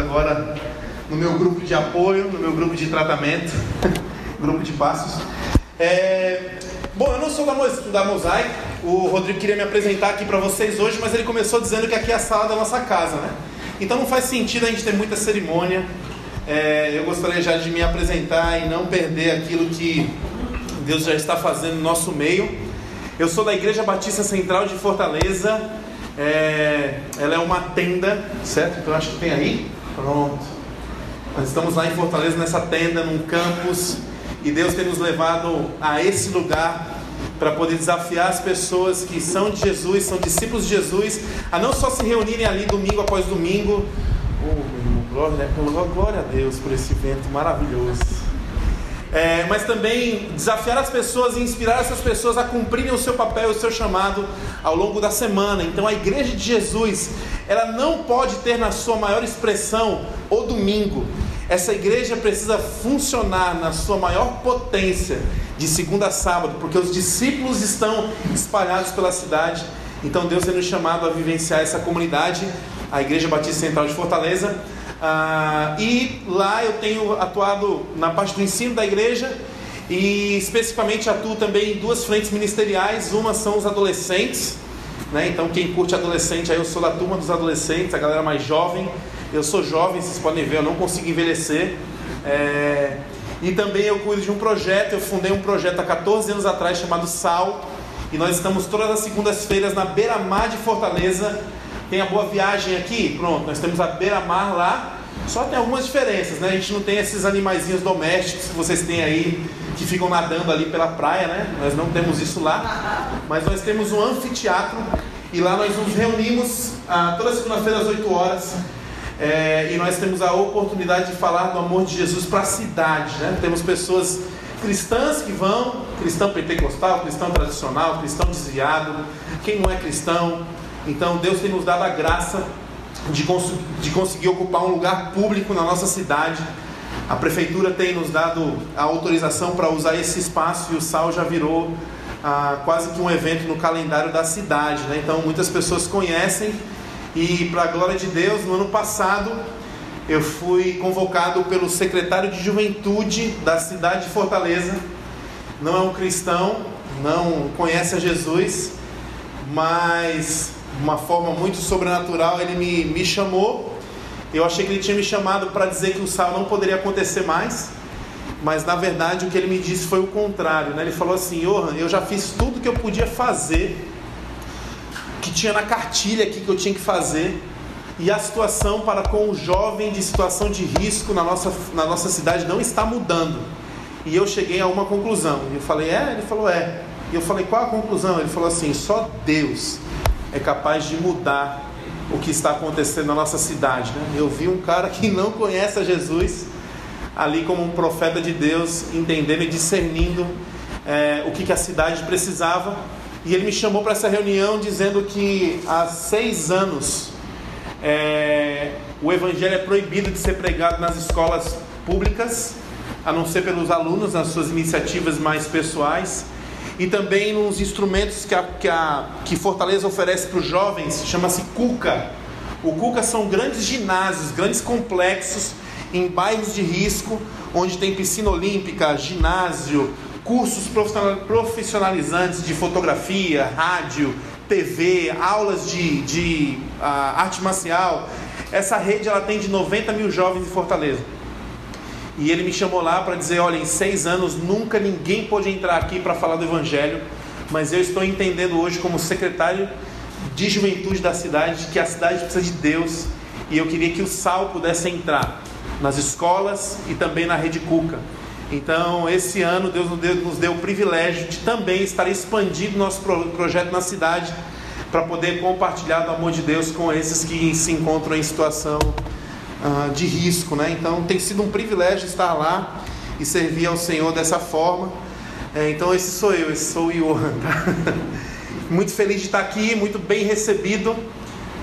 agora no meu grupo de apoio, no meu grupo de tratamento, grupo de passos. É... Bom, eu não sou da, da Mosaic, o Rodrigo queria me apresentar aqui para vocês hoje, mas ele começou dizendo que aqui é a sala da nossa casa, né? Então não faz sentido a gente ter muita cerimônia. É, eu gostaria já de me apresentar e não perder aquilo que Deus já está fazendo no nosso meio. Eu sou da Igreja Batista Central de Fortaleza. É, ela é uma tenda, certo? Então acho que tem aí. Pronto. Nós estamos lá em Fortaleza nessa tenda, num campus, e Deus tem nos levado a esse lugar para poder desafiar as pessoas que são de Jesus, são discípulos de Jesus, a não só se reunirem ali domingo após domingo. Oh, glória, né? glória a Deus por esse evento maravilhoso. É, mas também desafiar as pessoas e inspirar essas pessoas a cumprirem o seu papel e o seu chamado ao longo da semana. Então a igreja de Jesus, ela não pode ter na sua maior expressão o domingo. Essa igreja precisa funcionar na sua maior potência de segunda a sábado, porque os discípulos estão espalhados pela cidade. Então Deus tem nos chamado a vivenciar essa comunidade, a Igreja Batista Central de Fortaleza. Ah, e lá eu tenho atuado na parte do ensino da igreja e especificamente atuo também em duas frentes ministeriais. Uma são os adolescentes, né? então quem curte adolescente, aí eu sou da turma dos adolescentes, a galera mais jovem. Eu sou jovem, vocês podem ver, eu não consigo envelhecer. É... E também eu cuido de um projeto, eu fundei um projeto há 14 anos atrás chamado Sal. E nós estamos todas as segundas-feiras na beira-mar de Fortaleza. Tem a boa viagem aqui? Pronto, nós temos a beira-mar lá. Só tem algumas diferenças, né? A gente não tem esses animaizinhos domésticos que vocês têm aí, que ficam nadando ali pela praia, né? Nós não temos isso lá. Mas nós temos um anfiteatro e lá nós nos reunimos ah, toda segunda-feira às 8 horas é, e nós temos a oportunidade de falar do amor de Jesus para a cidade. Né? Temos pessoas cristãs que vão, cristão pentecostal, cristão tradicional, cristão desviado, quem não é cristão. Então Deus tem nos dado a graça de, cons de conseguir ocupar um lugar público na nossa cidade. A prefeitura tem nos dado a autorização para usar esse espaço e o Sal já virou ah, quase que um evento no calendário da cidade. Né? Então muitas pessoas conhecem e, para a glória de Deus, no ano passado eu fui convocado pelo secretário de juventude da cidade de Fortaleza. Não é um cristão, não conhece a Jesus, mas uma forma muito sobrenatural ele me, me chamou. Eu achei que ele tinha me chamado para dizer que o sal não poderia acontecer mais, mas na verdade o que ele me disse foi o contrário. Né? Ele falou assim: Johan, eu já fiz tudo que eu podia fazer que tinha na cartilha aqui que eu tinha que fazer. E a situação para com o jovem de situação de risco na nossa, na nossa cidade não está mudando. E eu cheguei a uma conclusão. Eu falei, é? Ele falou, é. E eu falei, qual a conclusão? Ele falou assim: só Deus é capaz de mudar o que está acontecendo na nossa cidade. Né? Eu vi um cara que não conhece a Jesus ali como um profeta de Deus, entendendo e discernindo é, o que, que a cidade precisava e ele me chamou para essa reunião dizendo que há seis anos é, o evangelho é proibido de ser pregado nas escolas públicas, a não ser pelos alunos, nas suas iniciativas mais pessoais, e também nos instrumentos que, a, que, a, que Fortaleza oferece para os jovens, chama-se CUCA. O CUCA são grandes ginásios, grandes complexos em bairros de risco, onde tem piscina olímpica, ginásio, cursos profissionalizantes de fotografia, rádio, TV, aulas de, de uh, arte marcial. Essa rede ela tem de 90 mil jovens em Fortaleza. E ele me chamou lá para dizer: olha, em seis anos nunca ninguém pôde entrar aqui para falar do Evangelho, mas eu estou entendendo hoje, como secretário de juventude da cidade, que a cidade precisa de Deus e eu queria que o sal pudesse entrar nas escolas e também na rede Cuca. Então, esse ano, Deus nos deu, o privilégio de também estar expandindo nosso projeto na cidade para poder compartilhar do amor de Deus com esses que se encontram em situação uh, de risco. Né? Então, tem sido um privilégio estar lá e servir ao Senhor dessa forma. É, então, esse sou eu, esse sou o Johan. Tá? Muito feliz de estar aqui, muito bem recebido.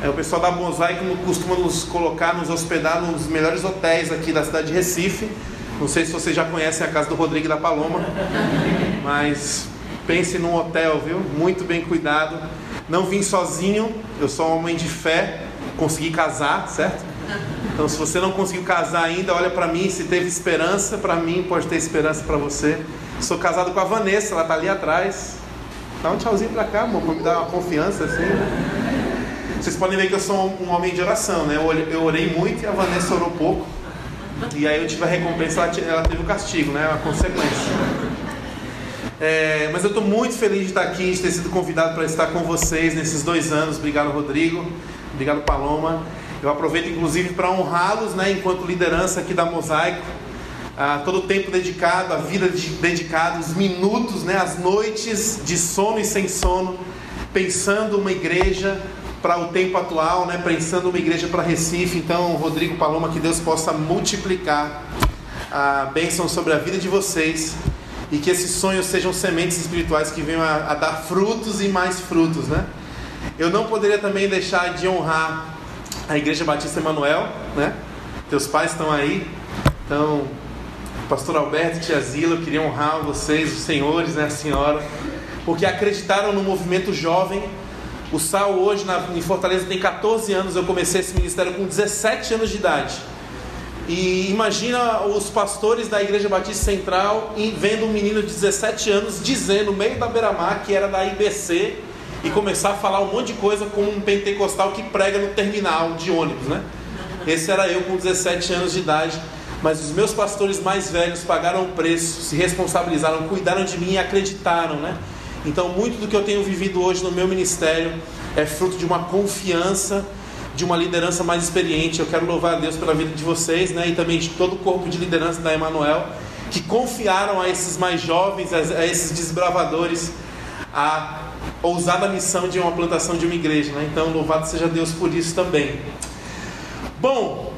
É, o pessoal da Mosaico costuma nos colocar, nos hospedar nos melhores hotéis aqui da cidade de Recife. Não sei se vocês já conhecem a casa do Rodrigo da Paloma, mas pense num hotel, viu? Muito bem cuidado. Não vim sozinho, eu sou um homem de fé, consegui casar, certo? Então, se você não conseguiu casar ainda, olha para mim. Se teve esperança, para mim pode ter esperança para você. Sou casado com a Vanessa, ela está ali atrás. Dá um tchauzinho para cá, amor, para me dar uma confiança assim. Né? Vocês podem ver que eu sou um homem de oração, né? Eu orei muito e a Vanessa orou pouco. E aí eu tive a recompensa, ela teve o castigo, né? A consequência. É, mas eu estou muito feliz de estar aqui, de ter sido convidado para estar com vocês nesses dois anos. Obrigado, Rodrigo. Obrigado, Paloma. Eu aproveito inclusive para honrá-los, né, enquanto liderança aqui da Mosaico. Ah, todo o tempo dedicado, a vida dedicada, os minutos, né, as noites de sono e sem sono, pensando uma igreja para o tempo atual, né, pensando uma igreja para Recife. Então, Rodrigo Paloma, que Deus possa multiplicar a bênção sobre a vida de vocês e que esses sonhos sejam sementes espirituais que venham a, a dar frutos e mais frutos, né? Eu não poderia também deixar de honrar a Igreja Batista Emanuel, né? Teus pais estão aí. Então, pastor Alberto e tia Zila, eu queria honrar vocês, os senhores, né, a senhora, porque acreditaram no movimento jovem. O Sal hoje na, em Fortaleza tem 14 anos, eu comecei esse ministério com 17 anos de idade. E imagina os pastores da Igreja Batista Central vendo um menino de 17 anos dizendo no meio da beira-mar que era da IBC e começar a falar um monte de coisa como um pentecostal que prega no terminal de ônibus, né? Esse era eu com 17 anos de idade, mas os meus pastores mais velhos pagaram o preço, se responsabilizaram, cuidaram de mim e acreditaram, né? Então, muito do que eu tenho vivido hoje no meu ministério é fruto de uma confiança, de uma liderança mais experiente. Eu quero louvar a Deus pela vida de vocês, né? E também de todo o corpo de liderança da Emanuel, que confiaram a esses mais jovens, a esses desbravadores, a ousada missão de uma plantação de uma igreja. Né? Então, louvado seja Deus por isso também. Bom,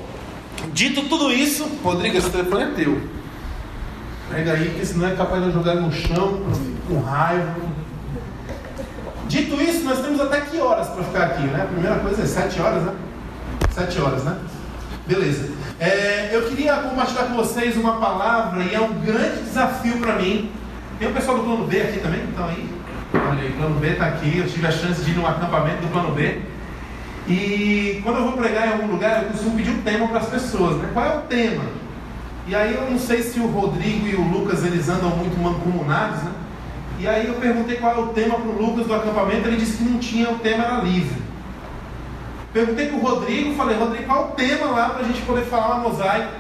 dito tudo isso, Rodrigo, esse telefone é teu. Pega aí, porque senão é capaz de jogar no chão, com raiva. Dito isso, nós temos até que horas para ficar aqui, né? A primeira coisa é sete horas, né? Sete horas, né? Beleza. É, eu queria compartilhar com vocês uma palavra e é um grande desafio para mim. Tem o pessoal do plano B aqui também? Então aí. Olha aí, plano B está aqui. Eu tive a chance de ir num acampamento do plano B. E quando eu vou pregar em algum lugar, eu costumo pedir um tema para as pessoas, né? Qual é o tema? E aí eu não sei se o Rodrigo e o Lucas eles andam muito mancomunados, né? E aí eu perguntei qual é o tema para o Lucas do acampamento, ele disse que não tinha, o tema era livre. Perguntei para o Rodrigo, falei, Rodrigo, qual é o tema lá para a gente poder falar uma mosaico?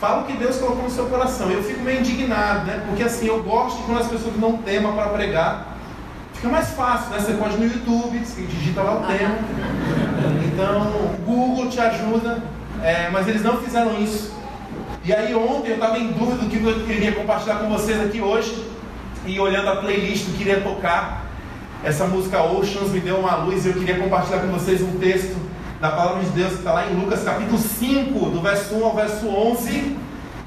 Fala o que Deus colocou no seu coração. Eu fico meio indignado, né? Porque assim, eu gosto quando as pessoas não tema para pregar. Fica mais fácil, né? Você pode no YouTube, você digita lá o tema. Então, o Google te ajuda. É, mas eles não fizeram isso. E aí ontem eu estava em dúvida do que eu queria compartilhar com vocês aqui hoje. E olhando a playlist, eu queria tocar. Essa música Oceans me deu uma luz e eu queria compartilhar com vocês um texto da palavra de Deus que está lá em Lucas capítulo 5, do verso 1 ao verso 11.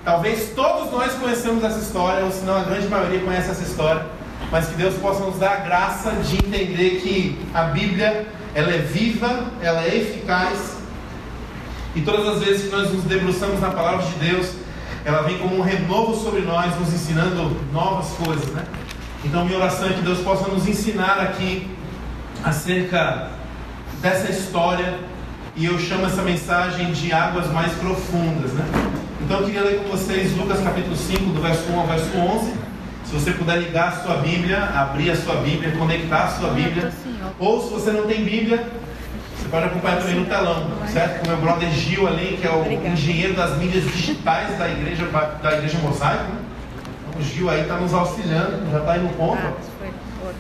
Talvez todos nós conhecemos essa história, ou se não a grande maioria conhece essa história, mas que Deus possa nos dar a graça de entender que a Bíblia ela é viva, ela é eficaz, e todas as vezes que nós nos debruçamos na palavra de Deus, ela vem como um renovo sobre nós, nos ensinando novas coisas, né? Então minha oração é que Deus possa nos ensinar aqui acerca dessa história e eu chamo essa mensagem de águas mais profundas, né? Então eu queria ler com vocês Lucas capítulo 5, do verso 1 ao verso 11. Se você puder ligar a sua Bíblia, abrir a sua Bíblia, conectar a sua Bíblia, ou se você não tem Bíblia, você pode acompanhar também no telão, certo? Com o meu brother Gil ali, que é o engenheiro das mídias digitais da igreja, da igreja Mosaico. Né? Então, o Gil aí está nos auxiliando, já está aí no ponto. Ah,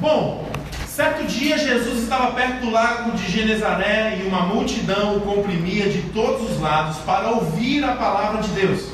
Bom, Certo dia, Jesus estava perto do lago de Genezaré e uma multidão o comprimia de todos os lados para ouvir a palavra de Deus.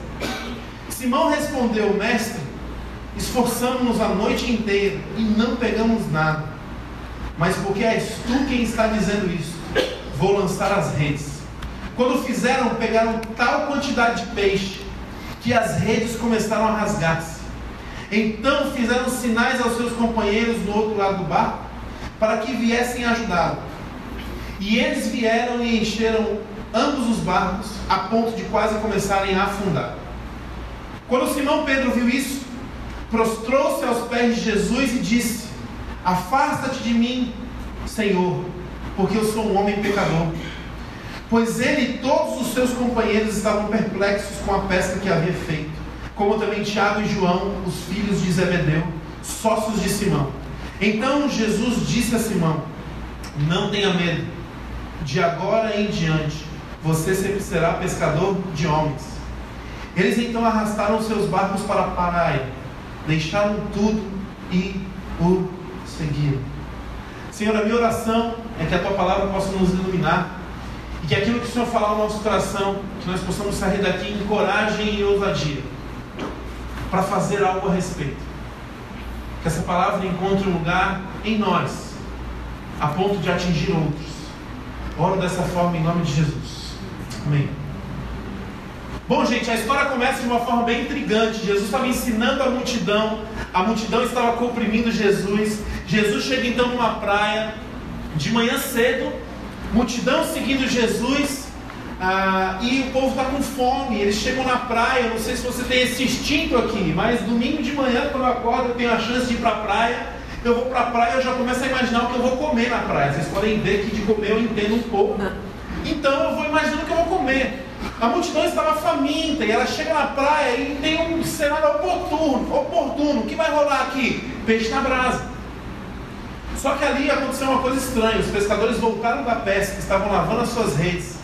Simão respondeu: Mestre, esforçamos-nos a noite inteira e não pegamos nada. Mas porque és tu quem está dizendo isso, vou lançar as redes. Quando fizeram, pegaram tal quantidade de peixe que as redes começaram a rasgar-se. Então fizeram sinais aos seus companheiros no outro lado do barco para que viessem ajudá-lo. E eles vieram e encheram ambos os barcos a ponto de quase começarem a afundar. Quando Simão Pedro viu isso, prostrou-se aos pés de Jesus e disse: Afasta-te de mim, Senhor, porque eu sou um homem pecador. Pois ele e todos os seus companheiros estavam perplexos com a pesca que havia feito, como também Tiago e João, os filhos de Zebedeu, sócios de Simão. Então Jesus disse a Simão: Não tenha medo, de agora em diante você sempre será pescador de homens. Eles então arrastaram seus barcos para a praia, deixaram tudo e o seguiram. Senhor, a minha oração é que a tua palavra possa nos iluminar e que aquilo que o Senhor falar no nosso coração, que nós possamos sair daqui em coragem e ousadia para fazer algo a respeito que essa palavra encontre um lugar em nós, a ponto de atingir outros. Oro dessa forma em nome de Jesus. Amém. Bom, gente, a história começa de uma forma bem intrigante. Jesus estava ensinando a multidão, a multidão estava comprimindo Jesus. Jesus chega então numa praia, de manhã cedo, multidão seguindo Jesus. Ah, e o povo está com fome, eles chegam na praia. Não sei se você tem esse instinto aqui, mas domingo de manhã, quando eu acordo, eu tenho a chance de ir para a praia. Eu vou para a praia, eu já começo a imaginar o que eu vou comer na praia. Vocês podem ver que de comer eu entendo um pouco. Então eu vou imaginando o que eu vou comer. A multidão estava faminta e ela chega na praia e tem um cenário oportuno. Oportuno. O que vai rolar aqui? Peixe na brasa. Só que ali aconteceu uma coisa estranha. Os pescadores voltaram da pesca, estavam lavando as suas redes.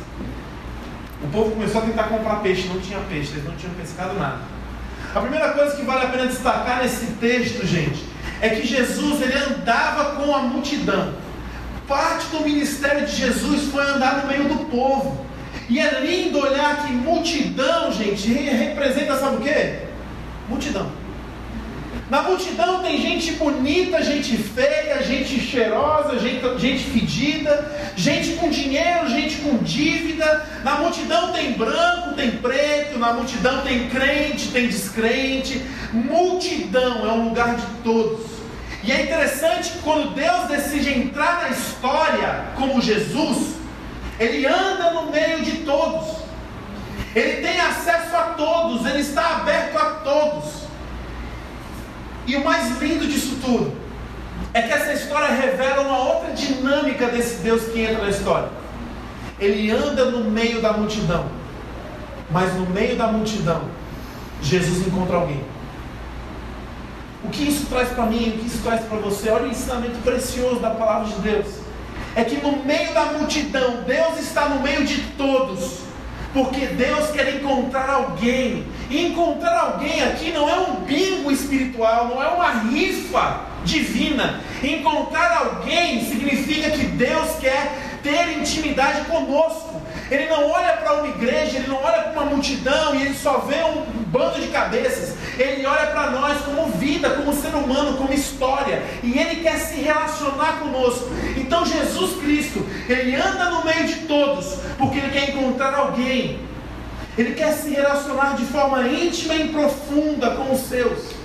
O povo começou a tentar comprar peixe, não tinha peixe, eles não tinham pescado nada. A primeira coisa que vale a pena destacar nesse texto, gente, é que Jesus ele andava com a multidão. Parte do ministério de Jesus foi andar no meio do povo. E é lindo olhar que multidão, gente, representa, sabe o que? Multidão. Na multidão tem gente bonita, gente feia, gente cheirosa, gente, gente fedida, gente com dinheiro, gente com dívida. Na multidão tem branco, tem preto, na multidão tem crente, tem descrente. Multidão é um lugar de todos. E é interessante que quando Deus decide entrar na história como Jesus, Ele anda no meio de todos. Ele tem acesso a todos, Ele está aberto a todos. E o mais lindo disso tudo é que essa história revela uma outra dinâmica desse Deus que entra na história. Ele anda no meio da multidão, mas no meio da multidão, Jesus encontra alguém. O que isso traz para mim, o que isso traz para você? Olha o ensinamento precioso da palavra de Deus. É que no meio da multidão, Deus está no meio de todos. Porque Deus quer encontrar alguém. E encontrar alguém aqui não é um bingo espiritual, não é uma rifa divina. Encontrar alguém significa que Deus quer ter intimidade conosco. Ele não olha para uma igreja, ele não olha para uma multidão e ele só vê um bando de cabeças. Ele olha para nós como vida, como ser humano, como história. E ele quer se relacionar conosco. Então Jesus Cristo, ele anda no meio de todos, porque ele quer encontrar alguém. Ele quer se relacionar de forma íntima e profunda com os seus.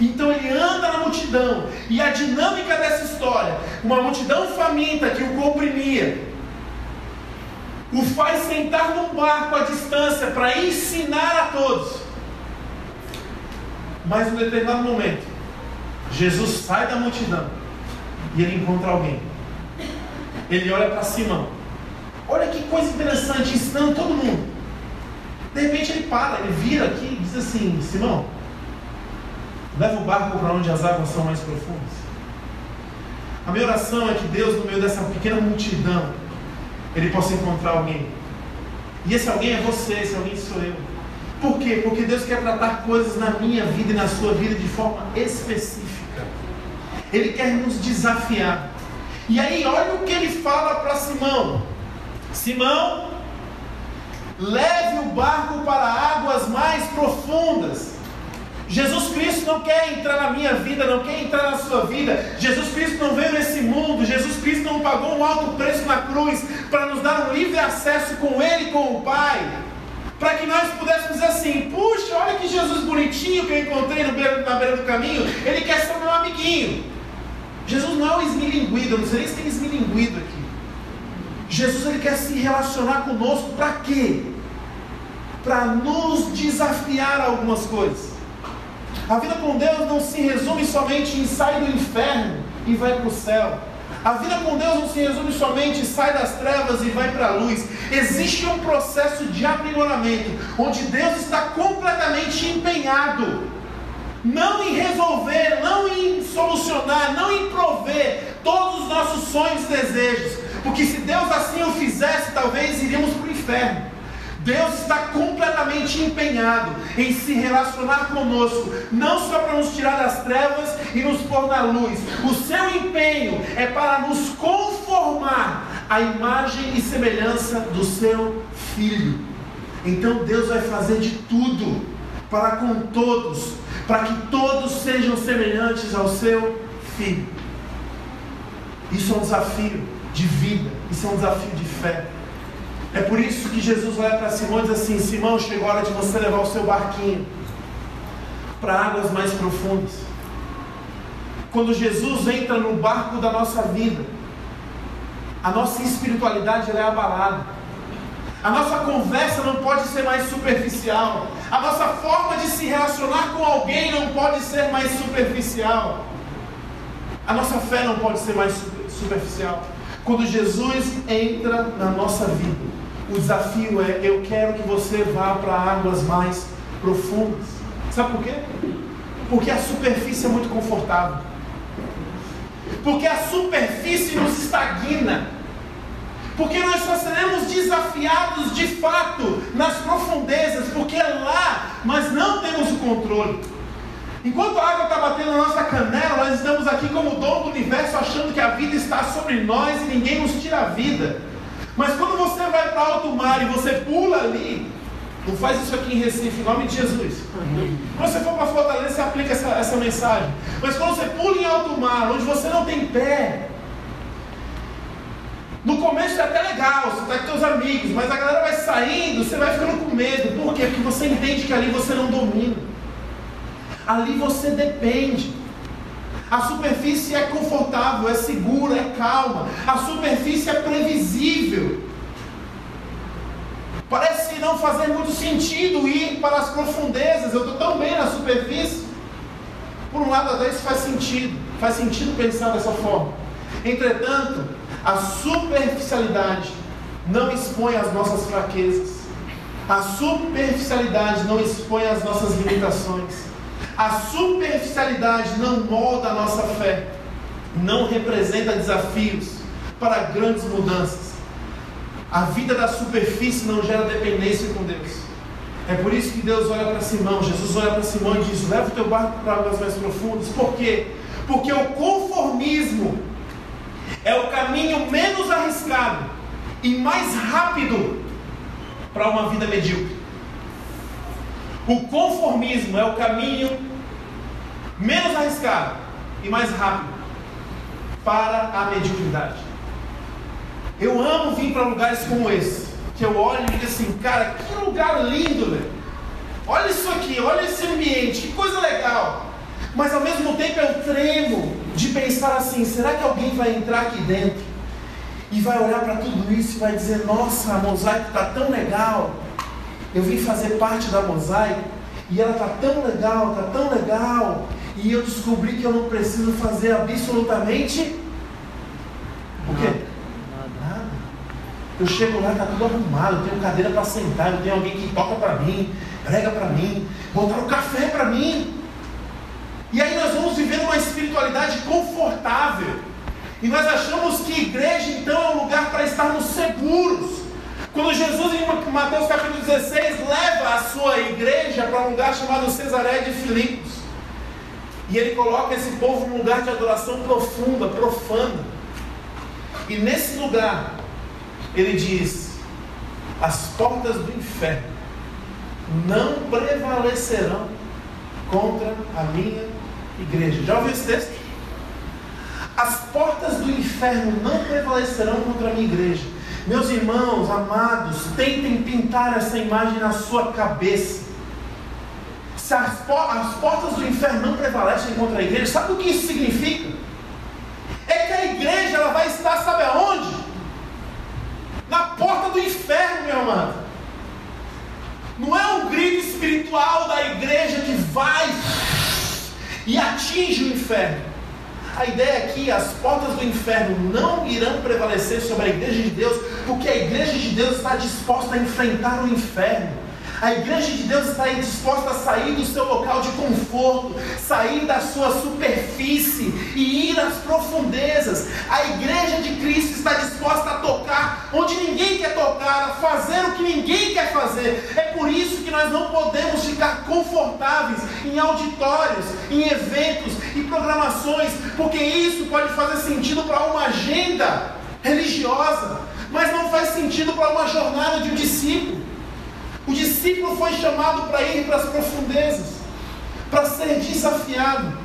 Então ele anda na multidão. E a dinâmica dessa história, uma multidão faminta que o comprimia, o faz sentar num barco à distância para ensinar a todos. Mas em um determinado momento, Jesus sai da multidão e ele encontra alguém. Ele olha para Simão. Olha que coisa interessante, ensinando todo mundo. De repente ele para, ele vira aqui e diz assim: Simão, leva o barco para onde as águas são mais profundas. A minha oração é que Deus, no meio dessa pequena multidão, ele possa encontrar alguém. E esse alguém é você, esse alguém sou eu. Por quê? Porque Deus quer tratar coisas na minha vida e na sua vida de forma específica. Ele quer nos desafiar. E aí, olha o que ele fala para Simão: Simão, leve o barco para águas mais profundas. Jesus Cristo não quer entrar na minha vida, não quer entrar na sua vida. Jesus Cristo não veio nesse mundo. Jesus Cristo não pagou um alto preço na cruz para nos dar um livre acesso com Ele e com o Pai. Para que nós pudéssemos dizer assim: puxa, olha que Jesus bonitinho que eu encontrei na beira do caminho. Ele quer ser meu amiguinho. Jesus não é o esmilinguido, eu não sei nem se tem esmilinguido aqui. Jesus ele quer se relacionar conosco para quê? Para nos desafiar a algumas coisas. A vida com Deus não se resume somente em sair do inferno e vai para o céu. A vida com Deus não se resume somente em sai das trevas e vai para a luz. Existe um processo de aprimoramento, onde Deus está completamente empenhado não em resolver, não em solucionar, não em prover todos os nossos sonhos e desejos, porque se Deus assim o fizesse, talvez iríamos para o inferno. Deus está completamente empenhado em se relacionar conosco, não só para nos tirar das trevas e nos pôr na luz. O seu empenho é para nos conformar à imagem e semelhança do seu filho. Então Deus vai fazer de tudo para com todos para que todos sejam semelhantes ao seu filho. Isso é um desafio de vida, isso é um desafio de fé. É por isso que Jesus olha para Simão e diz assim: Simão, chegou a hora de você levar o seu barquinho para águas mais profundas. Quando Jesus entra no barco da nossa vida, a nossa espiritualidade é abalada. A nossa conversa não pode ser mais superficial. A nossa forma de se relacionar com alguém não pode ser mais superficial. A nossa fé não pode ser mais superficial. Quando Jesus entra na nossa vida, o desafio é: eu quero que você vá para águas mais profundas. Sabe por quê? Porque a superfície é muito confortável. Porque a superfície nos estagna. Porque nós só seremos desafiados de fato nas profundezas, porque lá nós não temos o controle. Enquanto a água está batendo na nossa canela, nós estamos aqui como dono do universo, achando que a vida está sobre nós e ninguém nos tira a vida. Mas quando você vai para alto mar e você pula ali, não faz isso aqui em Recife, em nome de Jesus. Quando você for para Fortaleza, você aplica essa, essa mensagem. Mas quando você pula em alto mar, onde você não tem pé, no começo é até legal, você está com seus amigos, mas a galera vai saindo, você vai ficando com medo. Por quê? Porque você entende que ali você não domina. Ali você depende. A superfície é confortável, é segura, é calma. A superfície é previsível. Parece não fazer muito sentido ir para as profundezas. Eu estou tão bem na superfície. Por um lado, até isso faz sentido. Faz sentido pensar dessa forma. Entretanto, a superficialidade não expõe as nossas fraquezas. A superficialidade não expõe as nossas limitações. A superficialidade não molda a nossa fé. Não representa desafios para grandes mudanças. A vida da superfície não gera dependência com Deus. É por isso que Deus olha para Simão, Jesus olha para Simão e diz: leva o teu barco para águas mais profundas. Por quê? Porque o conformismo é o caminho menos arriscado e mais rápido para uma vida medíocre. O conformismo é o caminho menos arriscado e mais rápido para a mediocridade. Eu amo vir para lugares como esse, que eu olho e digo assim, cara, que lugar lindo, velho. Olha isso aqui, olha esse ambiente, que coisa legal. Mas ao mesmo tempo eu tremo de pensar assim: será que alguém vai entrar aqui dentro e vai olhar para tudo isso e vai dizer: nossa, a mosaico está tão legal, eu vim fazer parte da mosaico e ela está tão legal, está tão legal, e eu descobri que eu não preciso fazer absolutamente o quê? Nada. Eu chego lá, está tudo arrumado, eu tenho cadeira para sentar, eu tenho alguém que toca para mim, prega para mim, botar o café para mim. E aí nós vamos viver uma espiritualidade confortável. E nós achamos que igreja então é um lugar para estarmos seguros. Quando Jesus em Mateus capítulo 16 leva a sua igreja para um lugar chamado Cesaré de Filipos. E ele coloca esse povo num lugar de adoração profunda, profana. E nesse lugar, ele diz: as portas do inferno não prevalecerão contra a minha igreja. Já ouviu esse texto? As portas do inferno não prevalecerão contra a minha igreja. Meus irmãos, amados, tentem pintar essa imagem na sua cabeça. Se as, as portas do inferno não prevalecem contra a igreja, sabe o que isso significa? É que a igreja ela vai estar, sabe aonde? Na porta do inferno, meu amado. Não é um grito espiritual da igreja que vai e atinge o inferno. A ideia é que as portas do inferno não irão prevalecer sobre a igreja de Deus, porque a igreja de Deus está disposta a enfrentar o inferno. A igreja de Deus está disposta a sair do seu local de conforto, sair da sua superfície e ir às profundezas. A igreja de Cristo está disposta a tocar onde ninguém quer tocar, a fazer o que ninguém quer fazer. É por isso que nós não podemos ficar confortáveis em auditórios, em eventos e programações, porque isso pode fazer sentido para uma agenda religiosa, mas não faz sentido para uma jornada de um discípulo. Discípulo foi chamado para ir para as profundezas, para ser desafiado.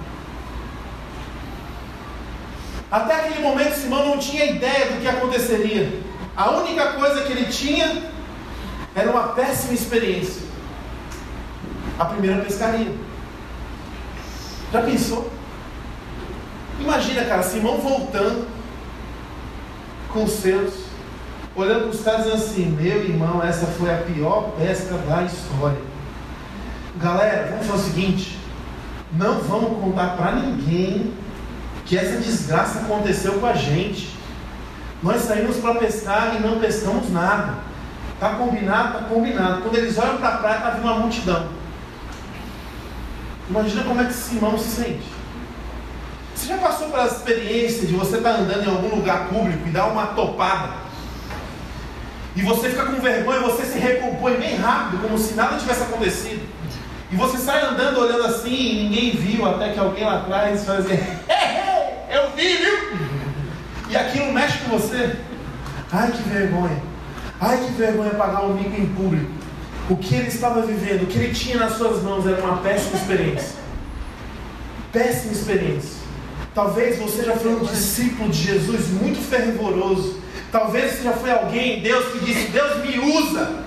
Até aquele momento, Simão não tinha ideia do que aconteceria. A única coisa que ele tinha era uma péssima experiência. A primeira pescaria. Já pensou? Imagina, cara, Simão voltando com os seus olhando para os caras assim: Meu irmão, essa foi a pior pesca da história. Galera, vamos fazer o seguinte: não vamos contar para ninguém que essa desgraça aconteceu com a gente. Nós saímos para pescar e não pescamos nada. Está combinado? Está combinado. Quando eles olham para a praia, está vindo uma multidão. Imagina como é que Simão se sente. Você já passou pela experiência de você estar tá andando em algum lugar público e dar uma topada e você fica com vergonha, você se recompõe bem rápido, como se nada tivesse acontecido. E você sai andando olhando assim e ninguém viu, até que alguém lá atrás faz assim, eu vi, viu? E aquilo mexe com você. Ai que vergonha. Ai que vergonha pagar um mico em público. O que ele estava vivendo, o que ele tinha nas suas mãos era uma péssima experiência. Péssima experiência. Talvez você já foi um discípulo de Jesus muito fervoroso Talvez você já foi alguém, Deus, que disse: Deus me usa.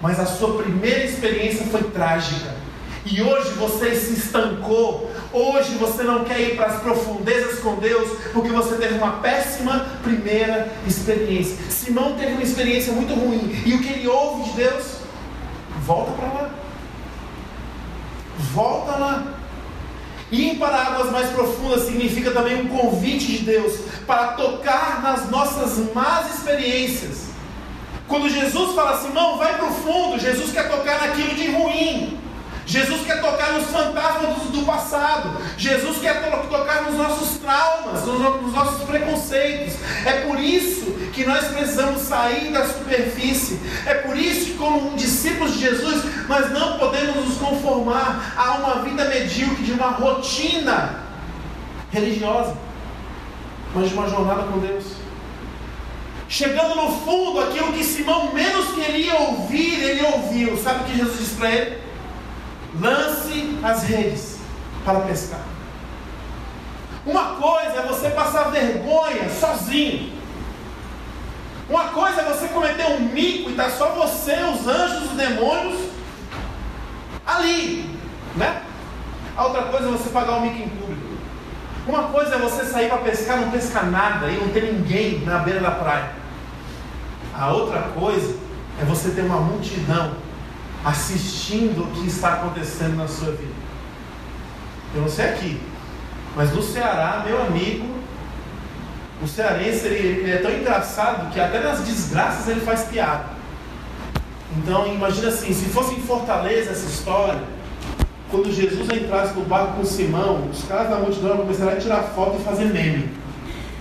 Mas a sua primeira experiência foi trágica. E hoje você se estancou. Hoje você não quer ir para as profundezas com Deus porque você teve uma péssima primeira experiência. Simão teve uma experiência muito ruim. E o que ele ouve de Deus? Volta para lá. Volta lá. Ir para águas mais profundas significa também um convite de Deus para tocar nas nossas más experiências. Quando Jesus fala não, vai para o fundo, Jesus quer tocar naquilo de ruim. Jesus quer tocar nos fantasmas do, passado. Jesus quer tocar nos nossos traumas, nos nossos preconceitos. É por isso que nós precisamos sair da superfície. É por isso que, como discípulos de Jesus, nós não podemos nos conformar a uma vida medíocre de uma rotina religiosa, mas de uma jornada com Deus. Chegando no fundo, aquilo que Simão menos queria ouvir, ele ouviu. Sabe o que Jesus disse para ele? Lance as redes para pescar. Uma coisa é você passar vergonha sozinho. Uma coisa é você cometer um mico e tá só você, os anjos, os demônios ali, né? A outra coisa é você pagar um mico em público. Uma coisa é você sair para pescar, não pescar nada e não ter ninguém na beira da praia. A outra coisa é você ter uma multidão assistindo o que está acontecendo na sua vida. Eu não sei aqui, mas no Ceará, meu amigo, o cearense ele, ele, é tão engraçado que até nas desgraças ele faz piada. Então imagina assim, se fosse em Fortaleza essa história, quando Jesus entrasse no barco com Simão, os caras da multidão começaram a tirar foto e fazer meme.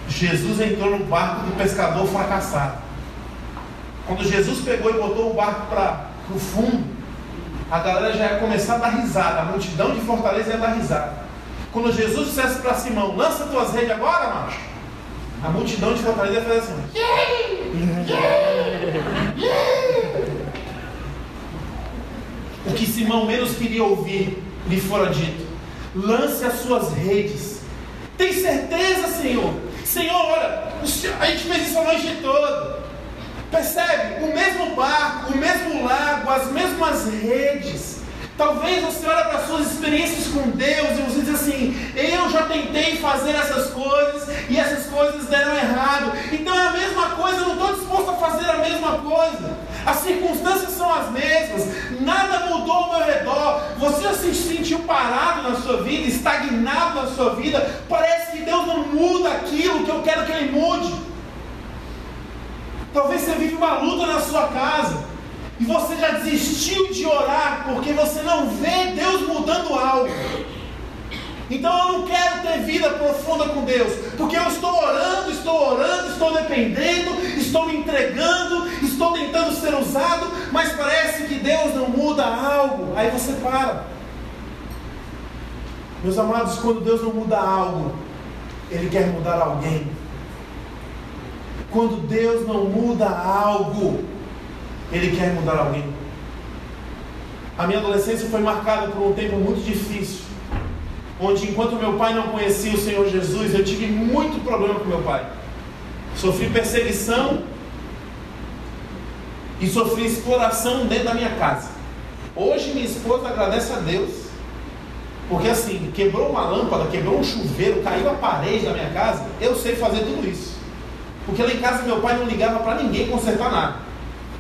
Jesus entrou no barco do pescador fracassado. Quando Jesus pegou e botou o barco para o fundo, a galera já ia começar a dar risada, a multidão de Fortaleza ia dar risada. Quando Jesus dissesse para Simão, lança tuas redes agora, macho, a multidão de Fortaleza ia fazer assim. Yeah! Yeah! Yeah! O que Simão menos queria ouvir lhe fora dito. Lance as suas redes. Tem certeza, Senhor? Senhor, olha, a gente fez isso a noite toda. Percebe? O mesmo barco, o mesmo lago, as mesmas redes. Talvez você olhe para as suas experiências com Deus e você diz assim: eu já tentei fazer essas coisas e essas coisas deram errado. Então é a mesma coisa, eu não estou disposto a fazer a mesma coisa. As circunstâncias são as mesmas, nada mudou ao meu redor. Você se sentiu parado na sua vida, estagnado na sua vida. Parece que Deus não muda aquilo que eu quero que Ele mude. Talvez você vive uma luta na sua casa e você já desistiu de orar porque você não vê Deus mudando algo. Então eu não quero ter vida profunda com Deus, porque eu estou orando, estou orando, estou dependendo, estou me entregando, estou tentando ser usado, mas parece que Deus não muda algo. Aí você para. Meus amados, quando Deus não muda algo, Ele quer mudar alguém. Quando Deus não muda algo, Ele quer mudar alguém. A minha adolescência foi marcada por um tempo muito difícil onde enquanto meu pai não conhecia o Senhor Jesus, eu tive muito problema com meu pai. Sofri perseguição e sofri exploração dentro da minha casa. Hoje minha esposa agradece a Deus, porque assim, quebrou uma lâmpada, quebrou um chuveiro, caiu a parede da minha casa, eu sei fazer tudo isso. Porque lá em casa meu pai não ligava para ninguém consertar nada.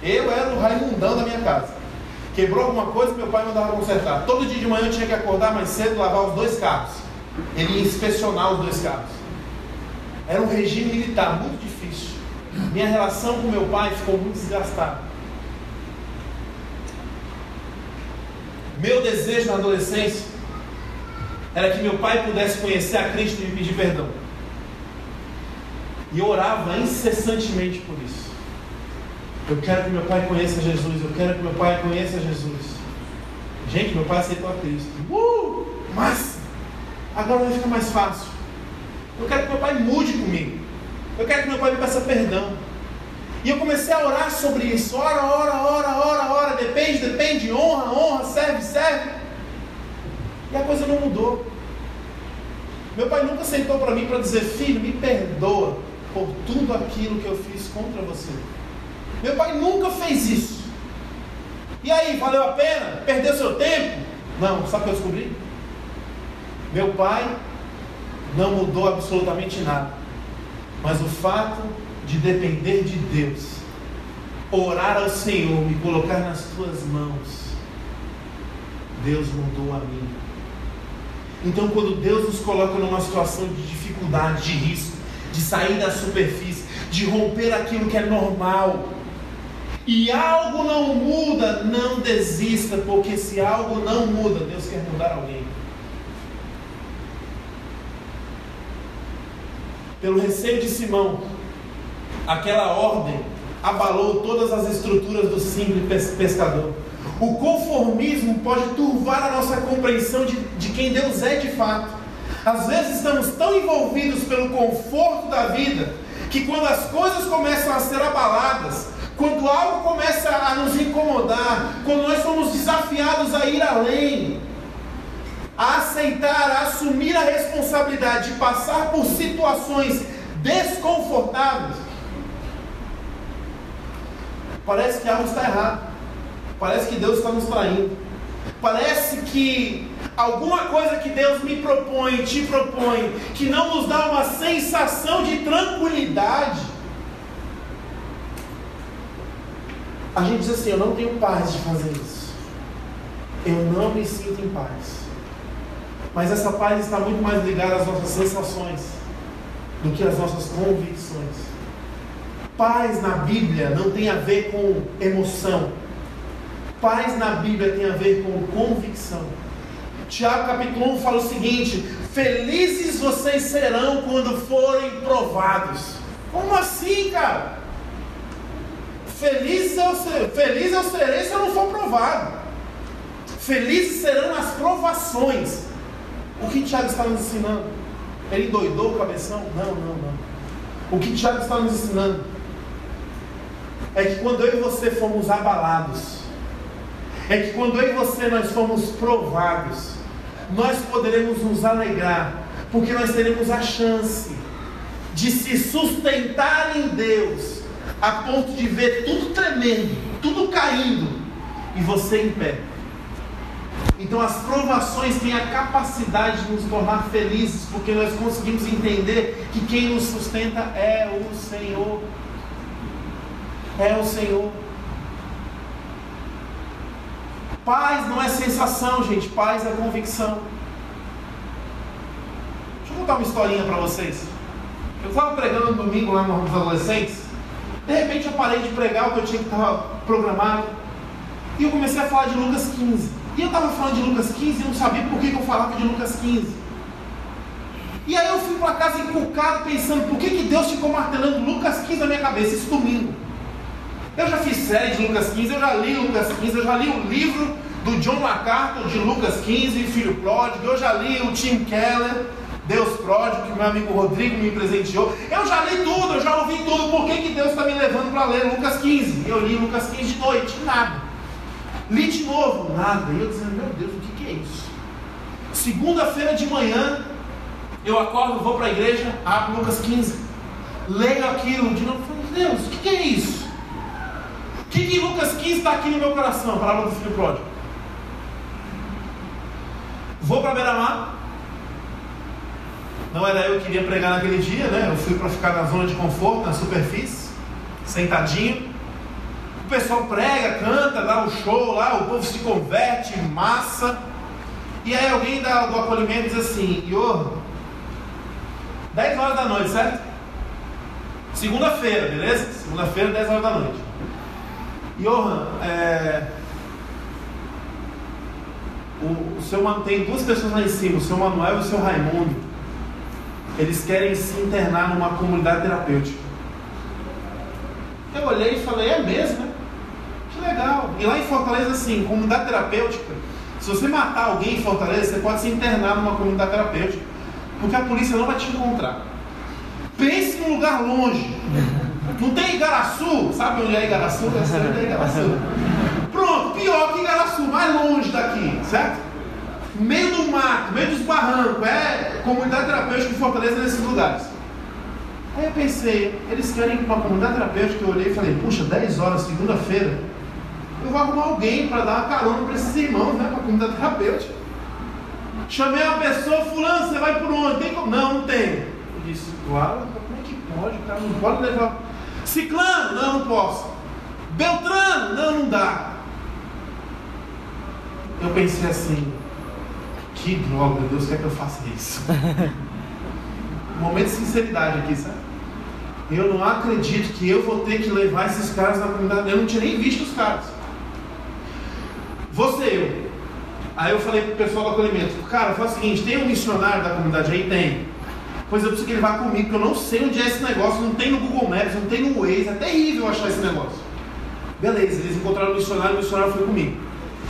Eu era o raimundão da minha casa. Quebrou alguma coisa, meu pai mandava consertar. Todo dia de manhã eu tinha que acordar mais cedo, lavar os dois carros. Ele ia inspecionar os dois carros. Era um regime militar muito difícil. Minha relação com meu pai ficou muito desgastada. Meu desejo na adolescência era que meu pai pudesse conhecer a Cristo e me pedir perdão. E orava incessantemente por isso. Eu quero que meu pai conheça Jesus. Eu quero que meu pai conheça Jesus. Gente, meu pai aceitou a Cristo. Uh! Mas agora vai ficar mais fácil. Eu quero que meu pai mude comigo. Eu quero que meu pai me peça perdão. E eu comecei a orar sobre isso. Ora, ora, ora, ora, ora. Depende, depende. Honra, honra. Serve, serve. E a coisa não mudou. Meu pai nunca sentou para mim para dizer: Filho, me perdoa por tudo aquilo que eu fiz contra você. Meu pai nunca fez isso. E aí, valeu a pena? Perdeu seu tempo? Não, sabe o que eu descobri? Meu pai não mudou absolutamente nada. Mas o fato de depender de Deus, orar ao Senhor, me colocar nas tuas mãos, Deus mudou a mim. Então, quando Deus nos coloca numa situação de dificuldade, de risco, de sair da superfície, de romper aquilo que é normal, e algo não muda, não desista, porque se algo não muda, Deus quer mudar alguém. Pelo receio de Simão, aquela ordem abalou todas as estruturas do simples pescador. O conformismo pode turvar a nossa compreensão de, de quem Deus é de fato. Às vezes estamos tão envolvidos pelo conforto da vida que quando as coisas começam a ser abaladas, quando algo começa a nos incomodar, quando nós somos desafiados a ir além, a aceitar, a assumir a responsabilidade de passar por situações desconfortáveis, parece que algo está errado. Parece que Deus está nos traindo. Parece que alguma coisa que Deus me propõe, te propõe, que não nos dá uma sensação de tranquilidade, a gente diz assim: eu não tenho paz de fazer isso. Eu não me sinto em paz. Mas essa paz está muito mais ligada às nossas sensações do que às nossas convicções. Paz na Bíblia não tem a ver com emoção. Paz na Bíblia tem a ver com convicção. Tiago capítulo 1 fala o seguinte: Felizes vocês serão quando forem provados. Como assim, cara? Feliz eu, ser, feliz eu serei se eu não for provado. Felizes serão as provações. O que Tiago está nos ensinando? Ele doidou o cabeção? Não, não, não. O que Tiago está nos ensinando é que quando eu e você fomos abalados, é que quando eu e você nós fomos provados, nós poderemos nos alegrar, porque nós teremos a chance de se sustentar em Deus, a ponto de ver tudo tremendo, tudo caindo, e você em pé. Então as provações têm a capacidade de nos tornar felizes, porque nós conseguimos entender que quem nos sustenta é o Senhor. É o Senhor. Paz não é sensação, gente. Paz é convicção. Deixa eu contar uma historinha para vocês. Eu estava pregando no domingo lá nos adolescentes. De repente eu parei de pregar o que eu tinha que estar programado. E eu comecei a falar de Lucas 15. E eu estava falando de Lucas 15 e não sabia por que, que eu falava de Lucas 15. E aí eu fui para casa encucado pensando por que, que Deus ficou martelando Lucas 15 na minha cabeça, esse domingo. Eu já fiz série de Lucas 15, eu já li Lucas 15, eu já li o livro do John MacArthur de Lucas 15, Filho Pródigo, eu já li o Tim Keller, Deus Pródigo, que meu amigo Rodrigo me presenteou. Eu já li tudo, eu já ouvi tudo. Por que, que Deus está me levando para ler Lucas 15? Eu li Lucas 15 de noite, nada. Li de novo, nada. E eu dizendo, meu Deus, o que, que é isso? Segunda-feira de manhã, eu acordo, vou para a igreja, abro Lucas 15, leio aquilo de novo, falei, Deus, o que, que é isso? O que, que Lucas 15 está aqui no meu coração? A palavra do filho pródigo. Vou para Beira-Mar. Não era eu que queria pregar naquele dia, né? Eu fui para ficar na zona de conforto, na superfície, sentadinho. O pessoal prega, canta, dá um show lá, o povo se converte, massa. E aí alguém dá do acolhimento diz assim, Iô, 10 horas da noite, certo? Segunda-feira, beleza? Segunda-feira, 10 horas da noite. Johan, é, o, o seu, tem duas pessoas lá em cima, o seu Manuel e o seu Raimundo. Eles querem se internar numa comunidade terapêutica. Eu olhei e falei, é mesmo, né? Que legal. E lá em Fortaleza, assim, comunidade terapêutica, se você matar alguém em Fortaleza, você pode se internar numa comunidade terapêutica. Porque a polícia não vai te encontrar. Pense num lugar longe. Não tem Igaraçu? Sabe onde é Igaraçu? Eu sei é Igaraçu. Pronto, pior que Igaraçu, mais longe daqui, certo? Meio do mato, meio dos barrancos, é comunidade terapêutica de Fortaleza nesses lugares. Aí eu pensei, eles querem uma comunidade terapêutica, eu olhei e falei, puxa, 10 horas, segunda-feira, eu vou arrumar alguém para dar uma carona para esses irmãos, né, para a comunidade terapêutica. Chamei uma pessoa, fulano, você vai por onde? Tem como? Não, não tem. Eu disse, claro, como é que pode, cara? Não pode levar. Ciclano, não, não posso. Beltrano, não, não dá. Eu pensei assim, que droga, Deus quer que eu faça isso. Momento de sinceridade aqui, sabe? Eu não acredito que eu vou ter que levar esses caras na comunidade. Eu não tinha nem visto os caras. Você, eu. Aí eu falei pro pessoal do acolhimento, cara, faz o seguinte, tem um missionário da comunidade aí? Tem. Pois eu preciso que ele vá comigo, porque eu não sei onde é esse negócio, não tem no Google Maps, não tem no Waze, é terrível achar esse negócio. Beleza, eles encontraram o missionário, o missionário foi comigo.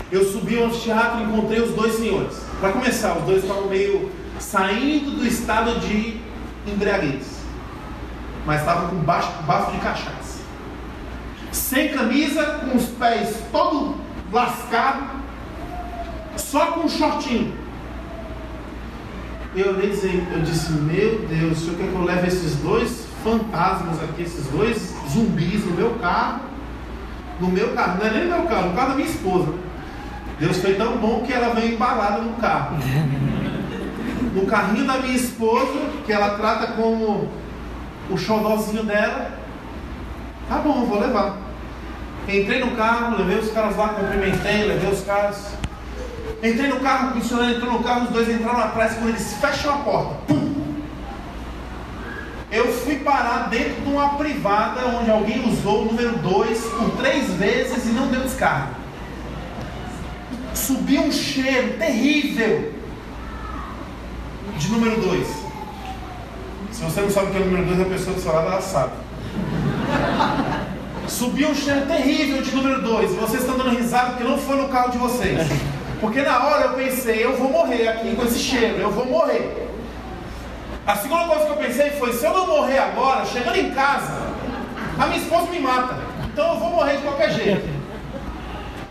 Eu subi ao teatro e encontrei os dois senhores. Para começar, os dois estavam meio saindo do estado de embriaguez, mas estavam com baixo, bafo de cachaça. Sem camisa, com os pés todo lascado, só com um shortinho. Eu olhei e eu disse, meu Deus, o senhor quer que eu leve esses dois fantasmas aqui, esses dois zumbis no meu carro? No meu carro, não é nem no meu carro, no carro da minha esposa. Deus foi tão bom que ela veio embalada no carro. No carrinho da minha esposa, que ela trata como o xodózinho dela. Tá bom, vou levar. Entrei no carro, levei os caras lá, cumprimentei, levei os caras. Entrei no carro, o missionário entrou no carro, os dois entraram atrás, quando eles fecham a porta, pum! Eu fui parar dentro de uma privada onde alguém usou o número 2 por três vezes e não deu descarga. Subiu um cheiro terrível de número 2. Se você não sabe o que é o número 2, a pessoa do seu lado ela sabe. Subiu um cheiro terrível de número 2. Vocês estão dando risada porque não foi no carro de vocês. Porque na hora eu pensei, eu vou morrer aqui com esse cheiro, eu vou morrer. A segunda coisa que eu pensei foi, se eu não morrer agora, chegando em casa, a minha esposa me mata. Então eu vou morrer de qualquer jeito.